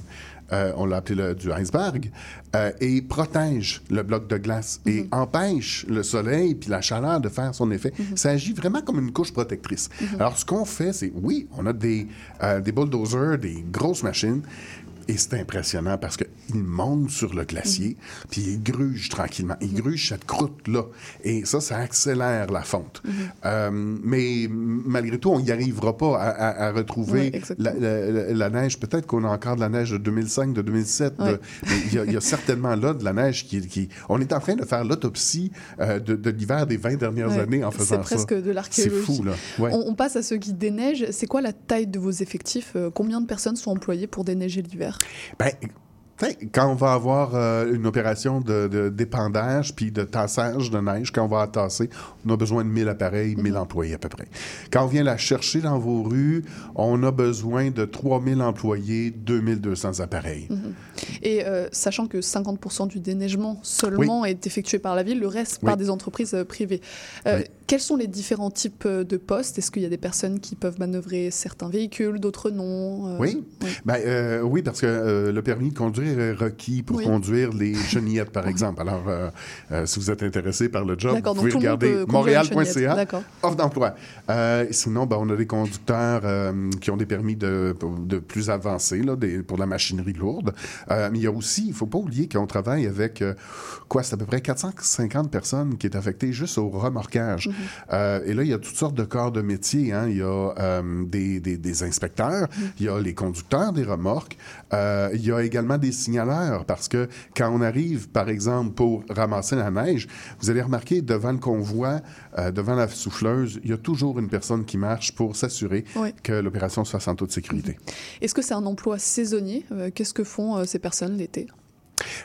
euh, on l'a appelé le, du iceberg, euh, et protège le bloc de glace et empêche le soleil puis la chaleur de faire son effet. Ça agit vraiment comme une couche protectrice. Alors, ce qu'on fait, c'est, oui, on a des, euh, des bulldozers, des grosses machines, et c'est impressionnant parce qu'ils montent sur le glacier, puis ils grugent tranquillement. Ils grugent cette croûte-là. Et ça, ça accélère la fonte. Euh, mais malgré tout, on n'y arrivera pas à, à- à retrouver la, la- la neige. Peut-être qu'on a encore de la neige de 2005, de 2007. de- Ouais. mais il y, a- il y a certainement là de la neige qui... qui- on est en train de faire l'autopsie euh, de, de l'hiver des 20 dernières années en faisant ça. C'est presque de C'est l'archéologie. fou, là. Ouais. On, on passe à ceux qui déneigent. C'est quoi la taille de vos effectifs? Euh, Combien de personnes sont employées pour déneiger l'hiver? Ben, quand on va avoir euh, une opération de, d'épandage puis de tassage de neige, quand on va la tasser, on a besoin de 1000 appareils, 1000 employés à peu près. Quand on vient la chercher dans vos rues, on a besoin de 3000 employés, 2200 appareils. Et euh, sachant que 50% du déneigement seulement est effectué par la ville, le reste par des entreprises euh, privées. Euh, Oui. Quels sont les différents types euh, de postes? Est-ce qu'il y a des personnes qui peuvent manœuvrer certains véhicules, d'autres non? Euh, Oui. oui. Ben, euh, oui, parce que euh, le permis de conduire est requis pour Oui. conduire les chenillettes, par exemple. Alors, euh, si vous êtes intéressé par le job, vous pouvez regarder montréal.ca, offre d'emploi. Sinon, ben, on a des conducteurs qui ont des permis de, de plus avancés là, des- pour la machinerie lourde. Mais il y a aussi, il ne faut pas oublier qu'on travaille avec, quoi, c'est à peu près 450 personnes qui est affectées juste au remorquage. Euh, et là, il y a toutes sortes de corps de métier. Hein. Il y a euh, des, des- des inspecteurs, il y a les conducteurs des remorques, euh, il y a également des signaleurs parce que quand on arrive, par exemple, pour ramasser la neige, vous allez remarquer devant le convoi, devant la souffleuse, il y a toujours une personne qui marche pour s'assurer Oui. que l'opération se fasse en toute sécurité. Est-ce que c'est un emploi saisonnier? Qu'est-ce que font ces personnes l'été?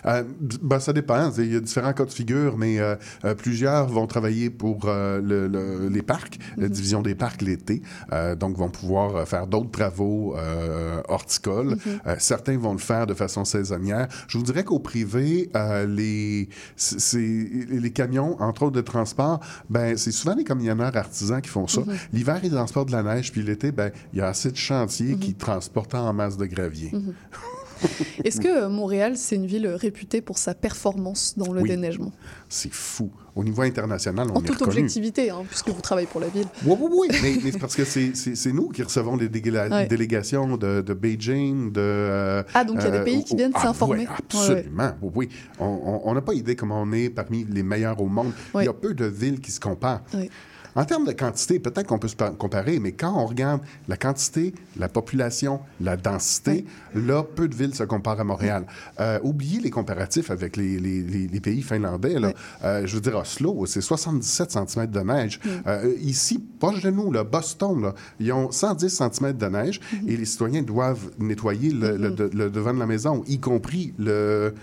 Euh, ben, ça dépend. Il y a différents cas de figure, mais euh, euh, plusieurs vont travailler pour euh, le- le- les parcs, la division des parcs l'été, donc vont pouvoir faire d'autres travaux horticoles. Euh, certains vont le faire de façon saisonnière. Je vous dirais qu'au privé, les, camions, entre autres de transport, ben, c'est souvent les camionneurs artisans qui font ça. L'hiver, ils transportent de la neige, puis l'été, ben, il y a assez de chantiers qui transportent en masse de gravier. Est-ce que euh, Montréal, c'est une ville réputée pour sa performance dans le Oui. déneigement? C'est fou. Au niveau international, on En est toute reconnu. objectivité, hein, puisque vous travaillez pour la ville. Oui, oui, oui. mais, parce que c'est- nous qui recevons des Ouais. délégations de, de Beijing, de... euh, Ah, donc il y a des euh, pays qui oh, viennent ah, s'informer. ouais, absolument. Oui, oui. On- n'a pas idée comment on est parmi les meilleurs au monde. Ouais. Il y a peu de villes qui se comparent. En termes de quantité, peut-être qu'on peut se par- comparer, mais quand on regarde la quantité, la population, la densité, là, peu de villes se comparent à Montréal. Euh, oubliez les comparatifs avec les, les- les- les pays finlandais. Là. Euh, je veux dire, Oslo, c'est 77 cm de neige. Euh, ici, proche de nous, là, Boston, là, ils ont 110 cm de neige et les citoyens doivent nettoyer le, le- de- le devant de la maison, y compris le,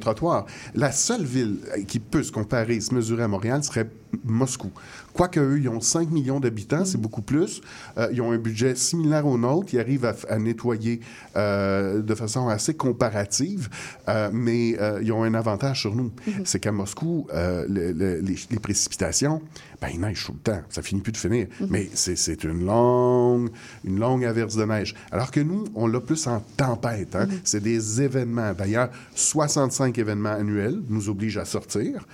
trottoir. La seule ville qui peut se comparer, se mesurer à Montréal serait Moscou. Quoique eux, ils ont 5 millions d'habitants, c'est beaucoup plus. Euh, ils ont un budget similaire au nôtre. Ils arrivent à, nettoyer euh, de façon assez comparative, euh, mais ils ont un avantage sur nous. C'est qu'à Moscou, le- le- les, les précipitations, ben, il neige tout le temps. Ça finit plus de finir. Mais c'est- c'est une longue, une longue averse de neige. Alors que nous, on l'a plus en tempête. hein. C'est des événements. D'ailleurs, 65 événements annuels nous obligent à sortir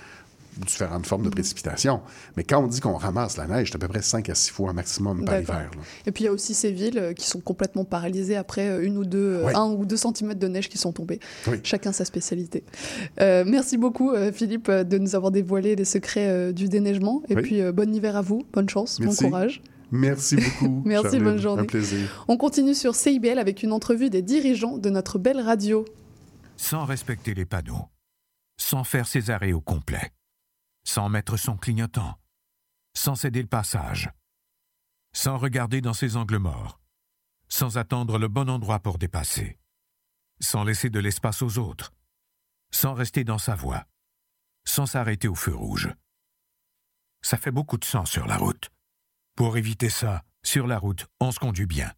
différentes formes de précipitations. Mais quand on dit qu'on ramasse la neige, c'est à peu près 5 à 6 fois maximum par hiver. là. Et puis il y a aussi ces villes euh, qui sont complètement paralysées après euh, une ou deux, euh, Ouais. un ou deux centimètres de neige qui sont tombés. Oui. Chacun sa spécialité. Euh, merci beaucoup Philippe de nous avoir dévoilé les secrets du déneigement. Et Oui. puis euh, bon hiver à vous, bonne chance, Merci. bon courage. Merci beaucoup. Merci, Charline. bonne journée. Un plaisir. On continue sur CIBL avec une entrevue des dirigeants de notre belle radio. sans respecter les panneaux, sans faire ses arrêts au complet, sans mettre son clignotant, sans céder le passage, sans regarder dans ses angles morts, sans attendre le bon endroit pour dépasser, sans laisser de l'espace aux autres, sans rester dans sa voie, sans s'arrêter au feu rouge. Ça fait beaucoup de sang sur la route. Pour éviter ça, sur la route, on se conduit bien.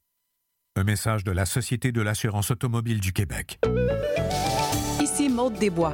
Un message de la Société de l'assurance automobile du Québec. Ici Maude Desbois.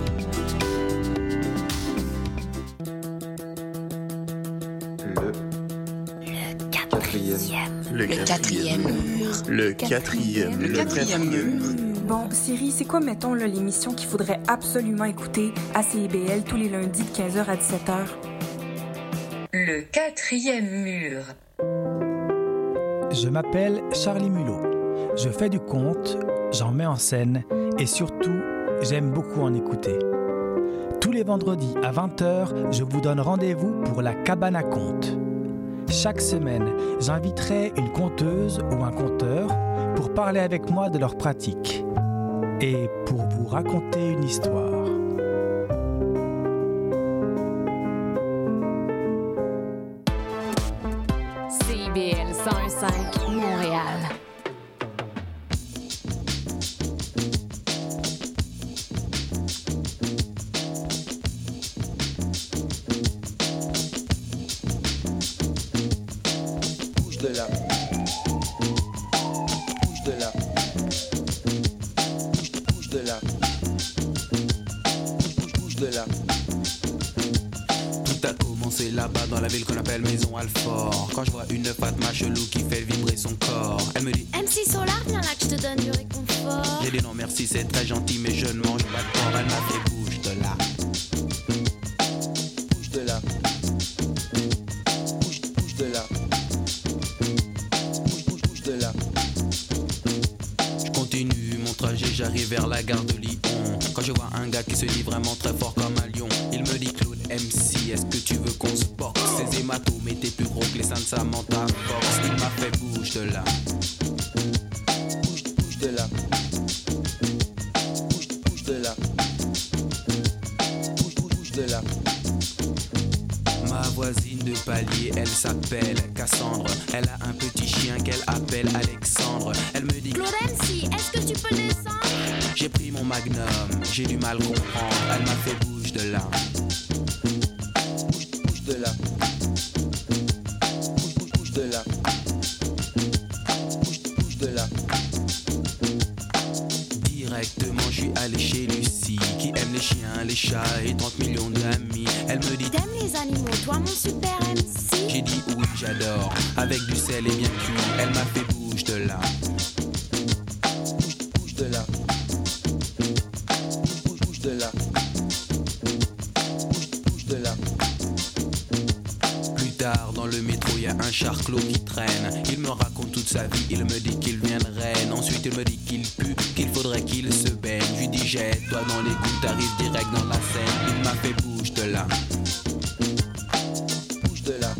Le quatrième mur. Le quatrième. Le quatrième mur. Bon, Siri, c'est quoi, mettons, l'émission qu'il faudrait absolument écouter à CIBL tous les lundis de 15h à 17h? Le quatrième mur. Je m'appelle Charlie Mulot. Je fais du conte, j'en mets en scène et surtout, j'aime beaucoup en écouter. Tous les vendredis à 20h, je vous donne rendez-vous pour la cabane à contes. Chaque semaine, j'inviterai une conteuse ou un conteur pour parler avec moi de leur pratique et pour vous raconter une histoire. CIBL 105 ville qu'on appelle Maison Alfort. Quand je vois une Fatma chelou qui fait vibrer son corps, elle me dit MC Solar, viens là que je te donne du réconfort. J'ai dit non merci, c'est très gentil, mais je ne mange pas de porc. Elle m'a fait bouge de là. Bouge de là. Bouge, bouge de là. Bouge, bouge, bouge de là. Je continue mon trajet, j'arrive vers la gare de Lyon. Quand je vois un gars qui se dit vraiment très fort Bouge de là.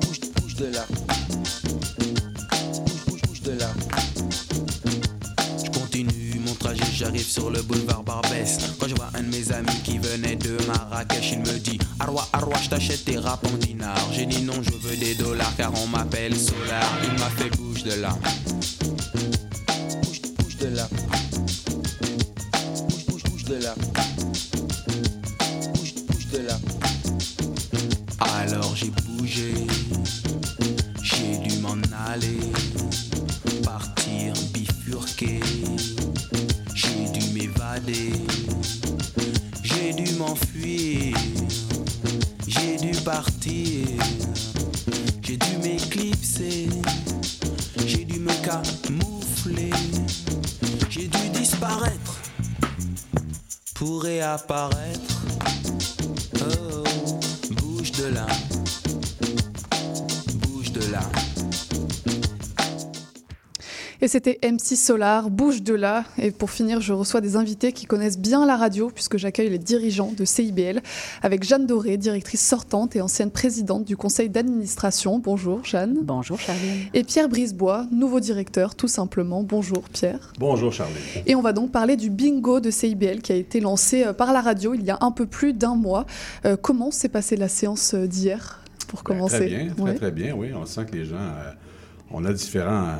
Bouge, bouge de là. Bouge, bouge, bouge de là. Je continue mon trajet, j'arrive sur le boulevard Barbès. Quand je vois un de mes amis qui venait de Marrakech, il me dit Arwa, Arwa, je t'achète tes rap en dinars. J'ai dit non, je veux des dollars car on m'appelle Solar. Il m'a fait bouge de là. Et c'était MC Solar, bouge de là. Et pour finir, je reçois des invités qui connaissent bien la radio, puisque j'accueille les dirigeants de CIBL, avec Jeanne Doré, directrice sortante et ancienne présidente du conseil d'administration. Bonjour Jeanne. Bonjour Charline. Et Pierre Brisebois, nouveau directeur, tout simplement. Bonjour Pierre. Bonjour Charline. Et on va donc parler du bingo de CIBL qui a été lancé euh, par la radio il y a un peu plus d'un mois. Euh, comment s'est passée la séance euh, d'hier pour commencer Ben, Très bien, très Ouais. très bien, oui. On sent que les gens, euh, on a différents, euh,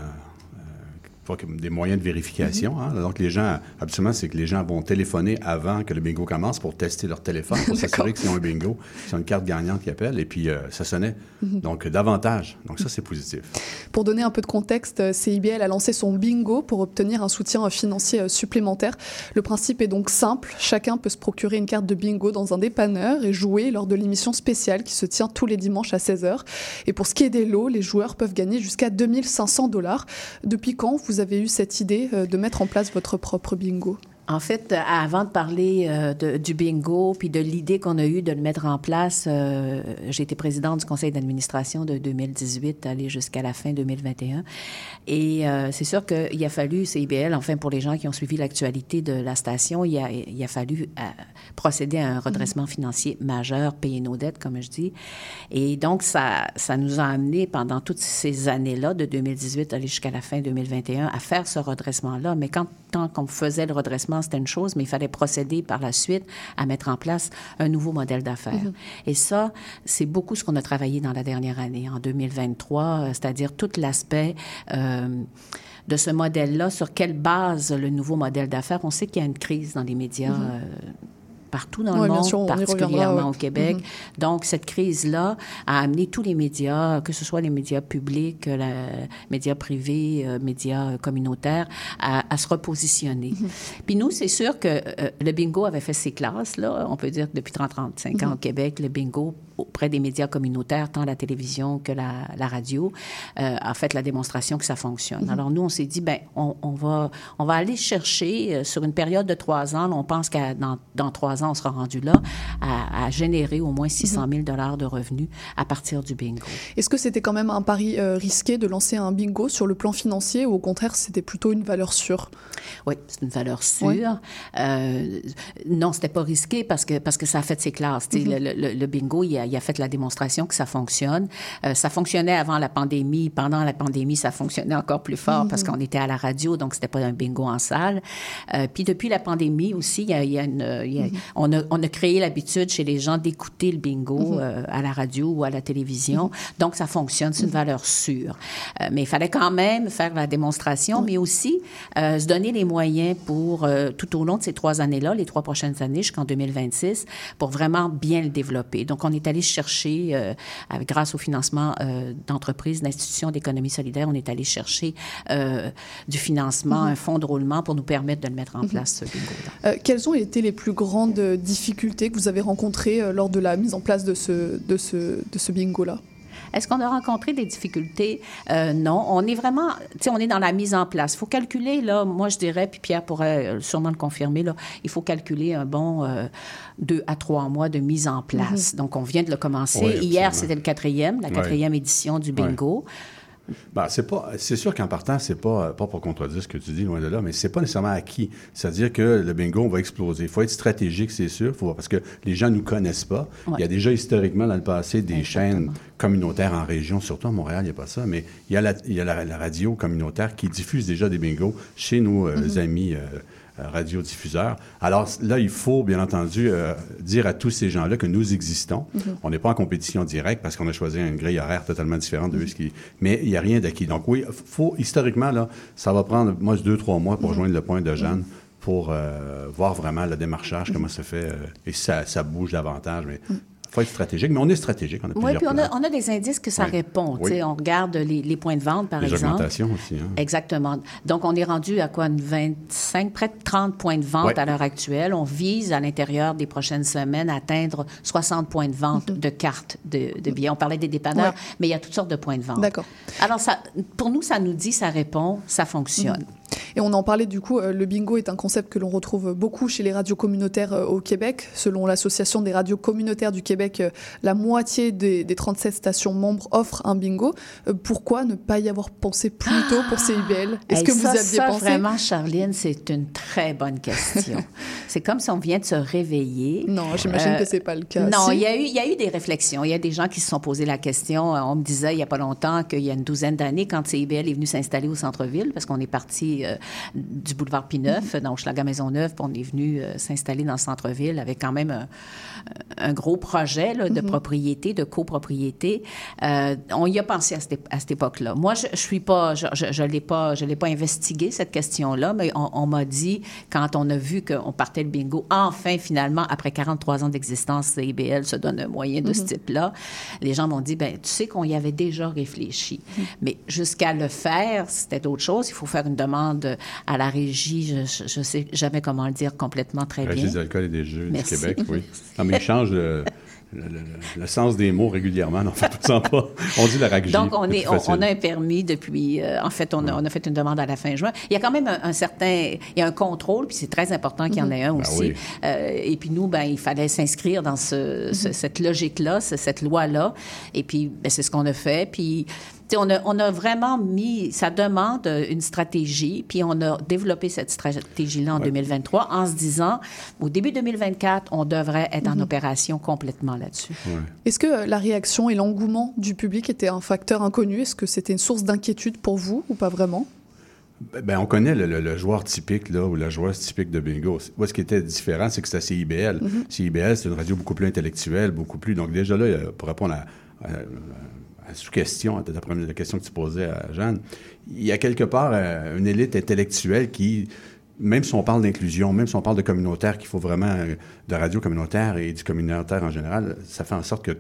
des moyens de vérification. hein. Donc, les gens, habituellement, c'est que les gens vont téléphoner avant que le bingo commence pour tester leur téléphone, pour s'assurer que c'est un bingo, c'est une carte gagnante qui appelle, et puis euh, ça sonnait. Mhm. Donc, euh, davantage. Donc, ça, c'est positif. Pour donner un peu de contexte, euh, CIBL a lancé son bingo pour obtenir un soutien financier supplémentaire. Le principe est donc simple, chacun peut se procurer une carte de bingo dans un dépanneur et jouer lors de l'émission spéciale qui se tient tous les dimanches à 16h. Et pour ce qui est des lots, les joueurs peuvent gagner jusqu'à 2500 dollars. Depuis quand vous avez eu cette idée euh, de mettre en place votre propre bingo? En fait, euh, avant de parler euh, de- du bingo puis de l'idée qu'on a eue de le mettre en place, euh, j'ai été présidente du conseil d'administration de 2018 aller jusqu'à la fin 2021. Et euh, c'est sûr qu'il a fallu, CIBL, enfin pour les gens qui ont suivi l'actualité de la station, il a, il a fallu procéder à un redressement financier majeur, payer nos dettes, comme je dis. Et donc, ça, ça nous a amené pendant toutes ces années-là, de 2018 aller jusqu'à la fin 2021, à faire ce redressement-là. Mais quand tant qu'on faisait le redressement, c'était une chose, mais il fallait procéder par la suite à mettre en place un nouveau modèle d'affaires. Mhm. Et ça, c'est beaucoup ce qu'on a travaillé dans la dernière année, en 2023, euh, c'est-à-dire tout l'aspect euh, de ce modèle-là, sur quelle base le nouveau modèle d'affaires. On sait qu'il y a une crise dans les médias. Mhm. euh, partout dans le monde, sûr, particulièrement au Québec. Mhm. Donc, cette crise-là a amené tous les médias, que ce soit les médias publics, les médias privés, euh, médias euh, communautaires, à, à se repositionner. Puis nous, c'est sûr que euh, le bingo avait fait ses classes, là, on peut dire que depuis 30-35 ans Mhm. au Québec, le bingo auprès des médias communautaires, tant la télévision que la, la radio, euh, a fait la démonstration que ça fonctionne. Mhm. Alors nous, on s'est dit, ben, on, on va, on va aller chercher euh, sur une période de trois ans, là, on pense qu'à dans, dans trois ans, on sera rendu là, à, à générer au moins 600 000 dollars de revenus à partir du bingo. Est-ce que c'était quand même un pari euh, risqué de lancer un bingo sur le plan financier ou au contraire c'était plutôt une valeur sûre? Oui, c'est une valeur sûre. Oui. Euh, non, c'était pas risqué parce que, parce que ça a fait ses classes. Mhm. le, le- le bingo, il a, il a fait la démonstration que ça fonctionne. Euh, ça fonctionnait avant la pandémie. Pendant la pandémie, ça fonctionnait encore plus fort parce Mhm. qu'on était à la radio, donc c'était pas un bingo en salle. Euh, puis depuis la pandémie aussi, il y a, il y a une- il y a- Mhm. on, a, on a créé l'habitude chez les gens d'écouter le bingo Mhm. euh, à la radio ou à la télévision. Donc ça fonctionne, c'est une valeur sûre. Euh, mais il fallait quand même faire la démonstration, mais aussi euh, se donner les moyens pour, euh, tout au long de ces trois années-là, les trois prochaines années jusqu'en 2026, pour vraiment bien le développer. Donc, on est allé chercher, euh, grâce au financement euh, d'entreprises, d'institutions d'économie solidaire, on est allé chercher euh, du financement, Mhm. un fonds de roulement pour nous permettre de le mettre en Mhm. place, ce quelles ont été les plus grandes difficultés que vous avez rencontrées lors de la mise en place de ce, de ce, de ce bingo-là? Est-ce qu'on a rencontré des difficultés? Euh, non. On est vraiment, tu sais, on est dans la mise en place. Il faut calculer, là, moi, je dirais, puis Pierre pourrait euh, sûrement le confirmer, là, il faut calculer un bon euh, deux à trois mois de mise en place. Donc, on vient de le commencer. Oui, Hier, c'était le quatrième, la quatrième édition du bingo. Ben, c'est pas, c'est sûr qu'en partant, c'est pas, pas pour contredire ce que tu dis, loin de là, mais c'est pas nécessairement acquis. C'est-à-dire que le bingo, on va exploser. Il faut être stratégique, c'est sûr, faut, parce que les gens nous connaissent pas. Ouais. Il y a déjà historiquement dans le passé des chaînes communautaires en région, surtout à Montréal, il n'y a pas ça, mais il y a la, il y a la, la radio communautaire qui diffuse déjà des bingos chez nos euh, Mhm. amis. euh, euh, radiodiffuseurs. Alors là, il faut bien entendu euh, dire à tous ces gens-là que nous existons. Mhm. On n'est pas en compétition directe parce qu'on a choisi une grille horaire totalement différente de ce qui... mais il n'y a rien d'acquis. Donc oui, faut historiquement là, ça va prendre moi deux trois mois pour joindre le point de Jeanne pour euh, voir vraiment le démarchage comment ça fait euh, et ça, ça bouge davantage. Mais faut être stratégique, mais on est stratégique. On a Oui, puis on a, on a des indices que ça Oui. répond. Oui. On regarde les, les points de vente, par Les exemple. augmentations aussi. hein. Exactement. Donc, on est rendu à quoi? Une 25, près de 30 points de vente à l'heure actuelle. On vise à l'intérieur des prochaines semaines à atteindre 60 points de vente de cartes de, de billets. On parlait des dépanneurs, mais il y a toutes sortes de points de vente. D'accord. Alors, ça, pour nous, ça nous dit, ça répond, ça fonctionne. Et on en parlait du coup, euh, le bingo est un concept que l'on retrouve beaucoup chez les radios communautaires euh, au Québec. Selon l'Association des radios communautaires du Québec, euh, la moitié des, des 37 stations membres offrent un bingo. Euh, pourquoi ne pas y avoir pensé plus tôt pour CIBL Est-ce que vous aviez ça, pensé? vraiment, Charline, c'est une très bonne question. c'est comme si on vient de se réveiller. Non, j'imagine que c'est pas le cas. Non, Si. il y, a eu, il y a eu des réflexions. Il y a des gens qui se sont posé la question. Euh, On me disait il n'y a pas longtemps qu'il y a une douzaine d'années, quand CIBL est venu s'installer au centre-ville, parce qu'on est parti euh, du boulevard Pineuf, donc Schlager Maisonneuve, puis on est venu euh, s'installer dans le centre-ville avec quand même un, un gros projet là, de Mhm. propriété, de copropriété. Euh, on y a pensé à cette, à cette époque-là. Moi, je, je suis pas, je, je, je l'ai pas, je l'ai pas investigué cette question-là, mais on, on m'a dit quand on a vu qu'on partait le bingo, enfin finalement après 43 ans d'existence, CIBL se donne un moyen de ce Mhm. type-là. Les gens m'ont dit, ben tu sais qu'on y avait déjà réfléchi, Mhm. mais jusqu'à le faire, c'était autre chose. Il faut faire une demande à la régie. Je, je sais jamais comment le dire complètement très Régie bien. des alcools et des jeux Merci. du Québec, oui. Non, mais ils changent le, le- le- le sens des mots régulièrement. Non, ça pas. On dit la RACJ. Donc, on, est, on, on a un permis depuis. euh, en fait, on a, on a fait une demande à la fin juin. Il y a quand même un, un certain. Il y a un contrôle, puis c'est très important qu'il y en ait un Ben aussi. oui. Euh, et puis, nous, ben, il fallait s'inscrire dans ce, ce- cette logique-là, ce- cette loi-là. Et puis, ben, c'est ce qu'on a fait. Puis. On a, on a vraiment mis, ça demande euh, une stratégie, puis on a développé cette stratégie-là en 2023 en se disant, au début 2024, on devrait être en Mhm. opération complètement là-dessus. Est-ce que euh, la réaction et l'engouement du public étaient un facteur inconnu? Est-ce que c'était une source d'inquiétude pour vous ou pas vraiment? Ben, on connaît le, le- le joueur typique, là, ou la joueuse typique de bingo. Moi, ce qui était différent, c'est que c'était CIBL. Mhm. CIBL, c'est une radio beaucoup plus intellectuelle, beaucoup plus. Donc, déjà là, euh, pour répondre à, à- à la sous-question, la question que tu posais à Jeanne, il y a quelque part euh, une élite intellectuelle qui. Même si on parle d'inclusion, même si on parle de communautaire, qu'il faut vraiment euh, de radio communautaire et du communautaire en général, ça fait en sorte que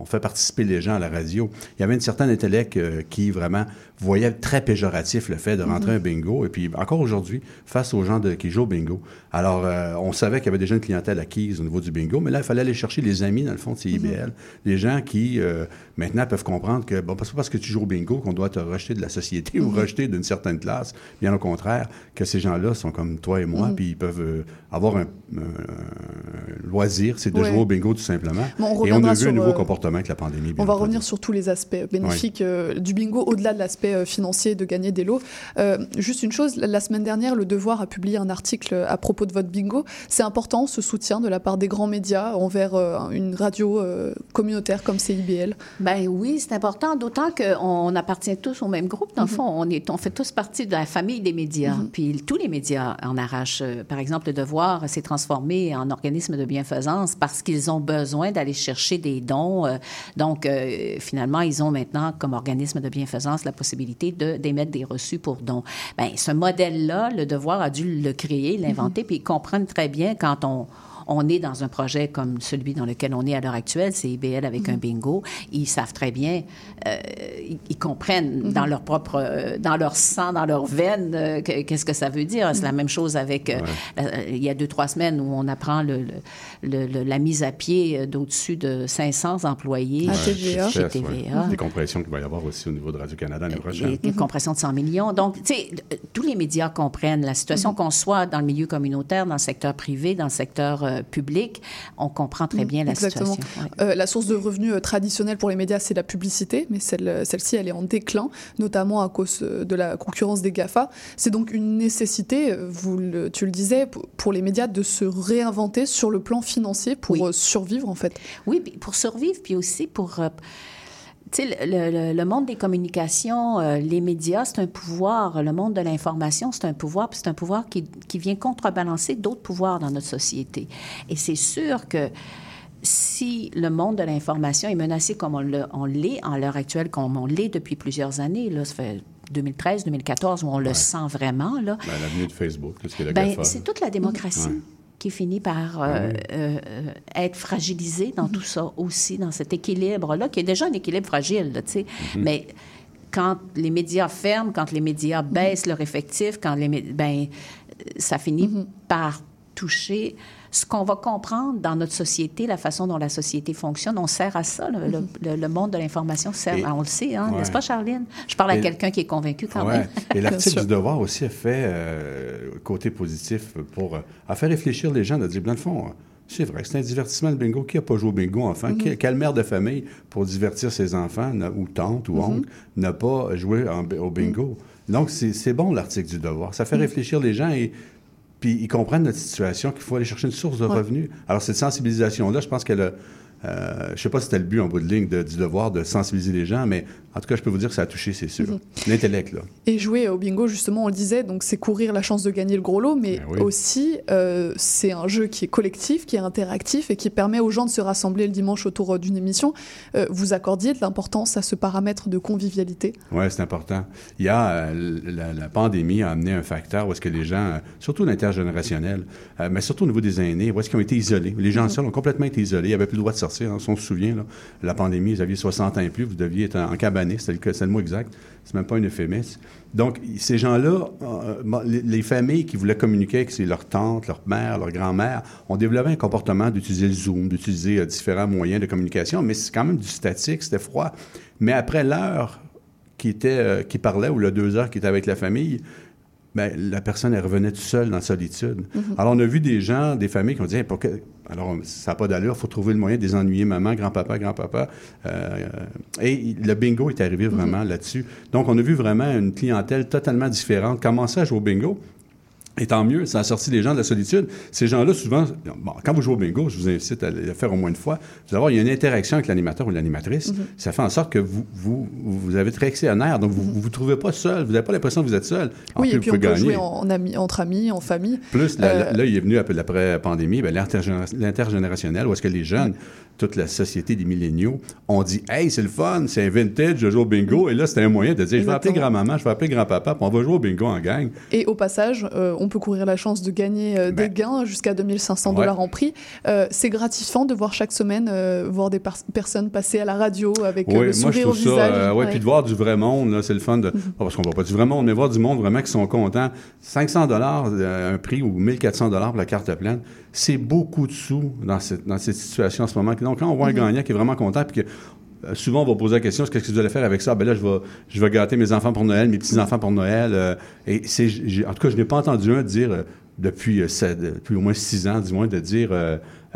on fait participer les gens à la radio. Il y avait une certaine intellect euh, qui vraiment voyait très péjoratif le fait de rentrer Mhm. un bingo. Et puis encore aujourd'hui, face aux gens de- qui jouent au bingo. Alors, euh, on savait qu'il y avait déjà une clientèle acquise au niveau du bingo, mais là, il fallait aller chercher les amis, dans le fond, de CIBL. Les gens qui, euh, maintenant, peuvent comprendre que, bon, pas parce que tu joues au bingo qu'on doit te rejeter de la société ou Mhm. rejeter d'une certaine classe. Bien au contraire, que ces gens-là sont comme toi et moi, Mhm. puis ils peuvent avoir un, un loisir, c'est de jouer au bingo tout simplement. Bon, on et on a vu un nouveau euh, comportement avec la pandémie. bien On va entendu. revenir sur tous les aspects bénéfiques euh, du bingo, au-delà de l'aspect euh, financier de gagner des lots. Euh, juste une chose, la, semaine dernière, Le Devoir a publié un article à propos de votre bingo. C'est important ce soutien de la part des grands médias envers euh, une radio euh, communautaire comme CIBL. Ben oui, c'est important, d'autant qu'on appartient tous au même groupe. Dans le Mhm. fond, on, est, on fait tous partie de la famille des médias. Mhm. Puis tous les médias en arrachent. Par exemple, le Devoir s'est transformé en organisme de bienfaisance parce qu'ils ont besoin d'aller chercher des dons. Euh, donc, euh, finalement, ils ont maintenant, comme organisme de bienfaisance, la possibilité de d'émettre des reçus pour dons. Ben, ce modèle-là, le Devoir a dû le créer, l'inventer, puis ils comprennent très bien quand on on est dans un projet comme celui dans lequel on est à l'heure actuelle, c'est IBL avec un bingo, ils savent très bien, euh, ils, ils comprennent dans leur propre, euh, dans leur sang, dans leur veine, euh, que- qu'est-ce que ça veut dire. C'est la même chose avec, euh, la- il y a deux, trois semaines où on apprend le, le- le- le- la mise à pied d'au-dessus de 500 employés À chez, TVA. chez ouais. TVA. Des compressions qu'il va y avoir aussi au niveau de Radio-Canada l'année prochaine. Des, des compressions de 100 millions. Donc, tu sais, tous les médias comprennent la situation, qu'on soit dans le milieu communautaire, dans le secteur privé, dans le secteur euh, public, on comprend très bien la Exactement. situation. Ouais. Euh, la source de revenus euh, traditionnelle pour les médias, c'est la publicité, mais celle, celle-ci, elle est en déclin, notamment à cause de la concurrence des GAFA. C'est donc une nécessité, vous le- tu le disais, pour les médias de se réinventer sur le plan financier pour survivre, en fait. Oui, pour survivre, puis aussi pour... euh, tu sais, le, le- le monde des communications, euh, les médias, c'est un pouvoir. Le monde de l'information, c'est un pouvoir, puis c'est un pouvoir qui, qui vient contrebalancer d'autres pouvoirs dans notre société. Et c'est sûr que si le monde de l'information est menacé comme on le- on l'est en l'heure actuelle, comme on l'est depuis plusieurs années, là, ça fait 2013, 2014, où on le sent vraiment, là, Ben, L'avenue de Facebook, le ben, c'est toute la démocratie Ouais. Qui finit par euh, Ah oui. euh, euh, être fragilisée dans tout ça aussi, dans cet équilibre-là, qui est déjà un équilibre fragile, tu sais. Mhm. Mais quand les médias ferment, quand les médias baissent leur effectif, quand les ben, euh, ça finit par toucher ce qu'on va comprendre dans notre société, la façon dont la société fonctionne. On sert à ça. Le, le monde de l'information sert, Et- on le sait, hein, Ouais. n'est-ce pas, Charline? Je parle à quelqu'un qui est convaincu quand Ouais. même. Et l'article du Devoir aussi a fait euh, côté positif pour euh, a fait réfléchir les gens de dire, dans le fond, euh, c'est vrai c'est un divertissement le bingo. Qui n'a pas joué au bingo enfant? Mhm. Qui- Quelle mère de famille, pour divertir ses enfants, ou tante ou Mhm. oncle, n'a pas joué en- au bingo? Donc, c'est bon l'article du Devoir. Ça fait Mhm. réfléchir les gens et puis ils comprennent notre situation, qu'il faut aller chercher une source de Ouais. revenus. Alors, cette sensibilisation-là, je pense qu'elle a, Euh, je ne sais pas si c'était le but en bout de ligne de, du devoir de sensibiliser les gens, mais en tout cas, je peux vous dire que ça a touché, c'est sûr. Mhm. L'intellect, là. Et jouer au bingo, justement, on le disait, donc c'est courir la chance de gagner le gros lot, mais Ben oui. aussi euh, c'est un jeu qui est collectif, qui est interactif et qui permet aux gens de se rassembler le dimanche autour euh, d'une émission. Euh, vous accordiez de l'importance à ce paramètre de convivialité? Oui, c'est important. Il y a euh, la, la pandémie a amené un facteur où est-ce que les gens, surtout l'intergénérationnel, mais surtout au niveau des aînés, où est-ce qu'ils ont été isolés. Les gens seuls ont complètement été isolés. Ils n'avaient plus le droit de sortir. hein. Si on se souvient, là, la pandémie, vous aviez 60 ans et plus, vous deviez être en, en c'est le, le mot exact. C'est même pas une euphémisme. Donc, ces gens-là, euh, les, les familles qui voulaient communiquer avec leur tante, leur mère, leur grand-mère, ont développé un comportement d'utiliser le Zoom, d'utiliser euh, différents moyens de communication, mais c'est quand même du statique, c'était froid. Mais après l'heure qui, était, euh, qui parlait, ou le deux heures qui était avec la famille, ben, la personne, elle revenait toute seule dans la solitude. Mhm. Alors, on a vu des gens, des familles qui ont dit, Hey, pour que... alors, ça n'a pas d'allure, il faut trouver le moyen de désennuyer maman, grand-papa, grand-papa. Euh, et le bingo est arrivé vraiment là-dessus. Donc, on a vu vraiment une clientèle totalement différente commencer à jouer au bingo. Et tant mieux, ça a sorti les gens de la solitude. Ces gens-là, souvent, bon, quand vous jouez au bingo, je vous incite à le faire au moins une fois, vous allez voir, il y a une interaction avec l'animateur ou l'animatrice. Ça fait en sorte que vous, vous, vous avez très actionnaire, donc vous ne vous, trouvez pas seul, vous n'avez pas l'impression que vous êtes seul. En Oui, plus, et puis vous on peut gagner. jouer en, en ami- entre amis, en famille. Plus, là, Euh, là, il est venu après la pandémie, ben, l'intergénéra- l'intergénérationnel, où est-ce que les jeunes, toute la société des milléniaux, ont dit Hey, c'est le fun, c'est un vintage, je joue au bingo. Et là, c'était un moyen de dire Je vais appeler grand-maman, je vais appeler grand-papa, puis on va jouer au bingo en gang. Et au passage, euh, on peut courir la chance de gagner euh, des gains jusqu'à 2500 Ben. Ouais. dollars en prix. Euh, c'est gratifiant de voir chaque semaine voir des personnes passer à la radio avec le moi, je sourire au trouve ça. visage. euh, ouais, puis de voir du vrai monde, c'est le fun de. pas parce qu'on voit pas du vrai monde, mais voir du monde vraiment qui sont contents. 500 dollars un prix ou 1400 dollars pour la carte pleine, c'est beaucoup de sous dans cette, dans cette situation en ce moment. Donc, quand on voit un Mhm. gagnant qui est vraiment content, puis que. euh, Souvent, on va poser la question, qu'est-ce que vous allez faire avec ça? Ben là, je vais, je vais gâter mes enfants pour Noël, mes petits-enfants pour Noël. euh, et c'est, en tout cas, je n'ai pas entendu un dire, euh, depuis, depuis au moins six ans, du moins, de dire,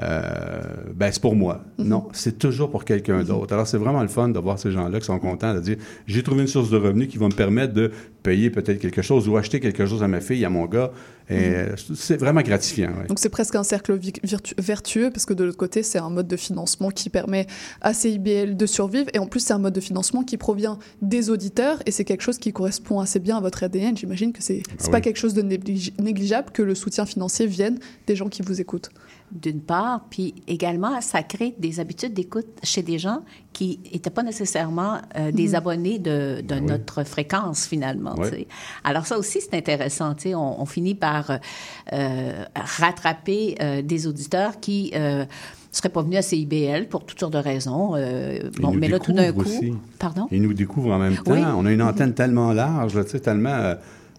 euh, ben c'est pour moi. Non, c'est toujours pour quelqu'un d'autre. Alors, c'est vraiment le fun de voir ces gens-là qui sont contents de dire, j'ai trouvé une source de revenus qui va me permettre de payer peut-être quelque chose ou acheter quelque chose à ma fille, à mon gars. Et euh, c'est vraiment gratifiant. ouais. Donc c'est presque un cercle virtu- vertueux parce que de l'autre côté c'est un mode de financement qui permet à CIBL de survivre et en plus c'est un mode de financement qui provient des auditeurs et c'est quelque chose qui correspond assez bien à votre ADN. J'imagine que c'est c'est Ah pas quelque chose de néglige- négligeable que le soutien financier vienne des gens qui vous écoutent. D'une part, puis également, ça crée des habitudes d'écoute chez des gens qui n'étaient pas nécessairement euh, des Mhm. abonnés de, de notre fréquence, finalement. Alors ça aussi, c'est intéressant. On, on finit par euh, rattraper euh, des auditeurs qui... seraient pas venus à CIBL pour toutes sortes de raisons. Euh, bon, mais là, tout d'un coup... aussi. Pardon? Ils nous découvrent en même temps. Oui. On a une antenne tellement large, là, tellement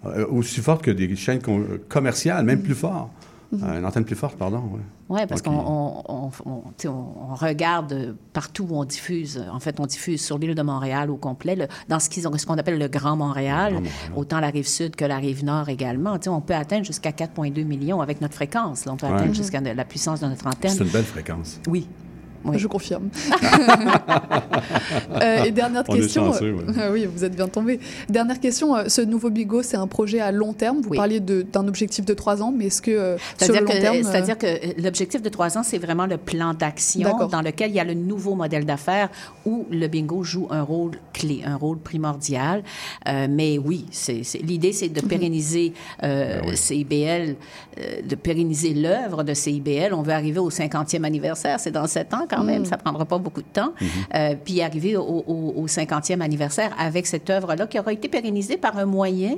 euh, aussi forte que des chaînes commerciales, même plus fort. Euh, une antenne plus forte, pardon. ouais. Oui, parce Donc, qu'on on, on- on- tu sais, on- on regarde partout où on diffuse. En fait, on diffuse sur l'île de Montréal au complet, le- dans ce qu'on appelle le Grand Montréal, autant la rive sud que la rive nord également. Tu sais, on peut atteindre jusqu'à 4,2 millions avec notre fréquence. là. On peut Ouais. atteindre Mhm. jusqu'à la puissance de notre antenne. C'est une belle fréquence. Oui. Je confirme. Euh, et dernière On est question. chanceux, ouais. euh, oui, vous êtes bien tombé. Dernière question. euh, ce nouveau Bigo, c'est un projet à long terme. Vous parliez de- d'un objectif de trois ans, mais est-ce que euh, sur le C'est-à-dire long que, terme, euh, c'est-à-dire que l'objectif de trois ans, c'est vraiment le plan d'action dans lequel il y a le nouveau modèle d'affaires où le bingo joue un rôle clé, un rôle primordial. Euh, mais oui, l'idée, c'est de pérenniser euh, CIBL, euh, de pérenniser l'œuvre de CIBL. On veut arriver au 50e anniversaire. C'est dans sept ans quand même. Mm. Ça prendra pas beaucoup de temps. Euh, puis arriver au, au- au 50e anniversaire avec cette œuvre-là qui aura été pérennisée par un moyen,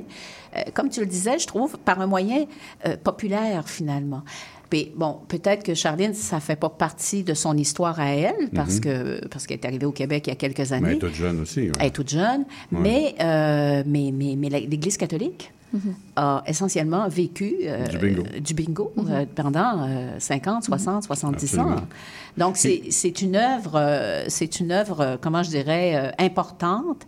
euh, comme tu le disais, je trouve, par un moyen euh, populaire finalement. Puis, bon, peut-être que Charline, ça fait pas partie de son histoire à elle, parce Mhm. que parce qu'elle est arrivée au Québec il y a quelques Mais elle années. est toute jeune aussi. ouais. Elle est toute jeune, Ouais. mais, euh, mais, mais, mais l'Église catholique a essentiellement vécu euh, Du bingo. euh, du bingo, euh, pendant euh, 50, 60, 70 ans. Absolument. Donc, c'est c'est une œuvre, c'est une œuvre, comment je dirais, importante.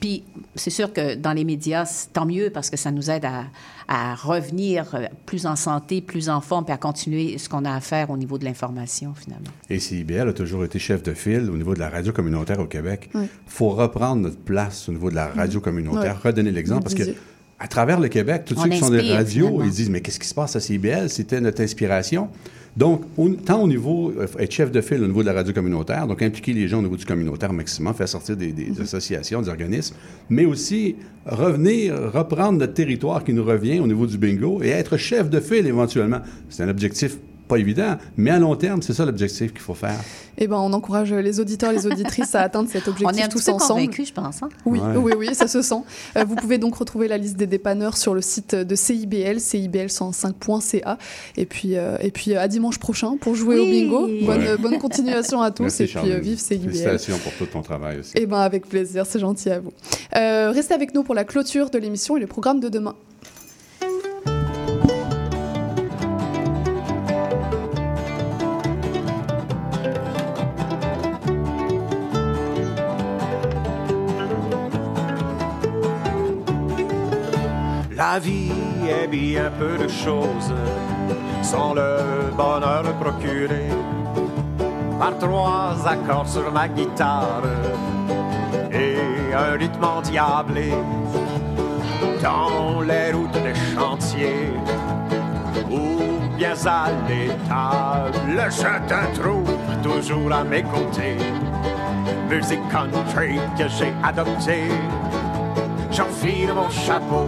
Puis, c'est sûr que dans les médias, tant mieux parce que ça nous aide à, à revenir plus en santé, plus en forme, puis à continuer ce qu'on a à faire au niveau de l'information, finalement. Et CIBL a toujours été chef de file au niveau de la radio communautaire au Québec. Il Oui. faut reprendre notre place au niveau de la radio communautaire, Oui. redonner l'exemple, parce que. À travers le Québec, tous On ceux qui sont des radios, finalement. ils disent, mais qu'est-ce qui se passe à CIBL? C'était notre inspiration. Donc, tant au niveau, euh, être chef de file au niveau de la radio communautaire, donc impliquer les gens au niveau du communautaire au maximum, faire sortir des, des associations, des organismes, mais aussi revenir, reprendre notre territoire qui nous revient au niveau du bingo et être chef de file éventuellement. C'est un objectif pas évident, mais à long terme, c'est ça l'objectif qu'il faut faire. Eh ben, on encourage les auditeurs, les auditrices à atteindre cet objectif On est un tous petit ensemble. convaincus, je pense. hein? Oui, Ouais. oui, oui, ça se sent. Euh, vous pouvez donc retrouver la liste des dépanneurs sur le site de CIBL, cibl105.ca. Et puis, euh, et puis euh, à dimanche prochain pour jouer au bingo. Bonne, Ouais. bonne continuation à tous Merci, et puis euh, vive CIBL. Félicitations pour tout ton travail aussi. Eh ben avec plaisir, c'est gentil à vous. Euh, restez avec nous pour la clôture de l'émission et le programme de demain. La vie est bien peu de choses sans le bonheur procuré par trois accords sur ma guitare et un rythme endiablé dans les routes des chantiers ou bien à l'étable. Je te trouve toujours à mes côtés. Musique country que j'ai adoptée. J'enfile mon chapeau.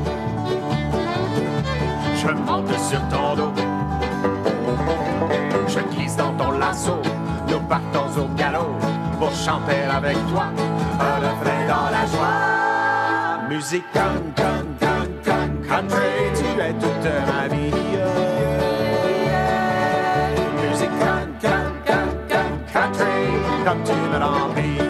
Je monte sur ton dos. Je glisse dans ton lasso. Nous partons au galop pour chanter avec toi. Un refrain dans la joie. Musique con, con, con, con, country. Tu es toute ma vie. Musique con, con, con, con, country. Comme tu me remplis.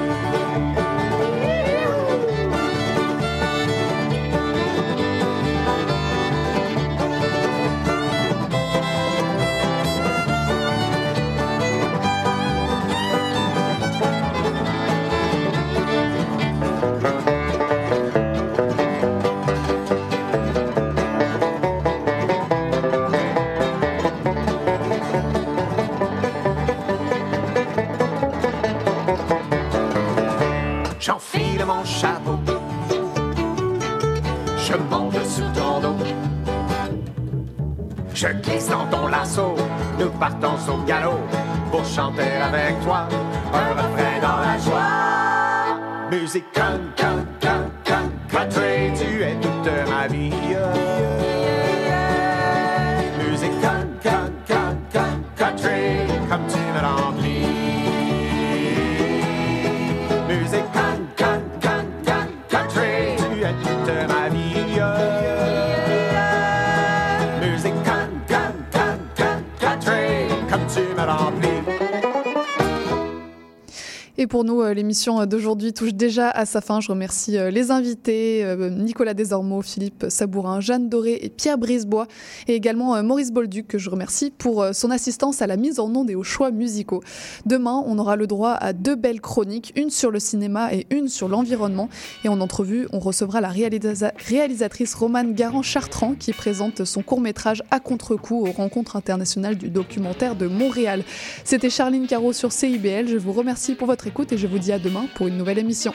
Nous partons au galop pour chanter avec toi. Un refrain dans la joie. Musique pour nous, euh, l'émission d'aujourd'hui touche déjà à sa fin. Je remercie euh, les invités, euh, Nicolas Desormeaux, Philippe Sabourin, Jeanne Doré et Pierre Brisebois, et également Maurice Bolduc, que je remercie pour son assistance à la mise en onde et aux choix musicaux. Demain, on aura le droit à deux belles chroniques, une sur le cinéma et une sur l'environnement. Et en entrevue, on recevra la réalisa- réalisatrice Romane Garand-Chartrand, qui présente son court-métrage À contre-coup aux rencontres internationales du documentaire de Montréal. C'était Charline Caro sur CIBL. Je vous remercie pour votre écoute et je vous dis à demain pour une nouvelle émission.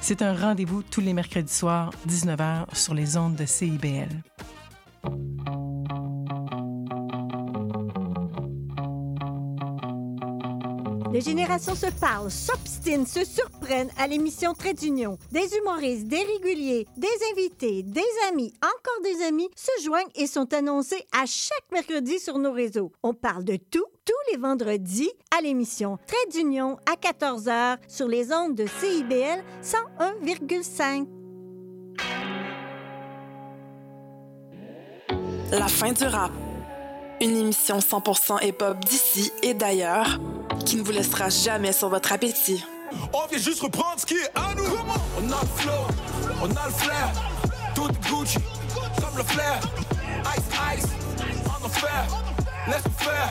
C'est un rendez-vous tous les mercredis soirs, 19h, sur les ondes de CIBL. Les générations se parlent, s'obstinent, se surprennent à l'émission Trait d'Union. Des humoristes, des réguliers, des invités, des amis, encore des amis se joignent et sont annoncés à chaque mercredi sur nos réseaux. On parle de tout, tous les vendredis à l'émission Trait d'Union à 14h sur les ondes de CIBL 101,5. La fin du rap. Une émission 100% hip-hop d'ici et d'ailleurs qui ne vous laissera jamais sur votre appétit. On vient juste reprendre ce qui est à nous. On a le flow, on a le flair. Tout est Gucci, comme le flair. Ice, ice, en enfer. Laisse faire,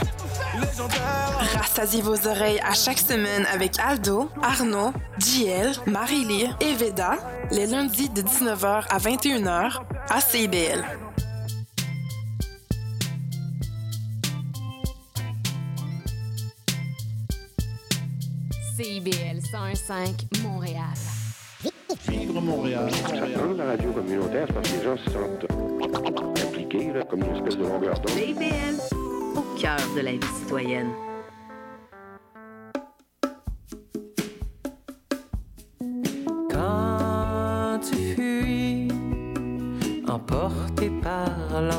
légendaire. Rassasiez vos oreilles à chaque semaine avec Aldo, Arnaud, JL, Marie-Lee et Veda, les lundis de 19h à 21h à CIBL. CIBL 101.5 Montréal. Vivre Montréal. la radio communautaire, parce que les gens se sentent impliqués, là, comme une espèce de longueur d'onde. CIBL, au cœur de la vie citoyenne. Quand tu fuis, emporté par l'envie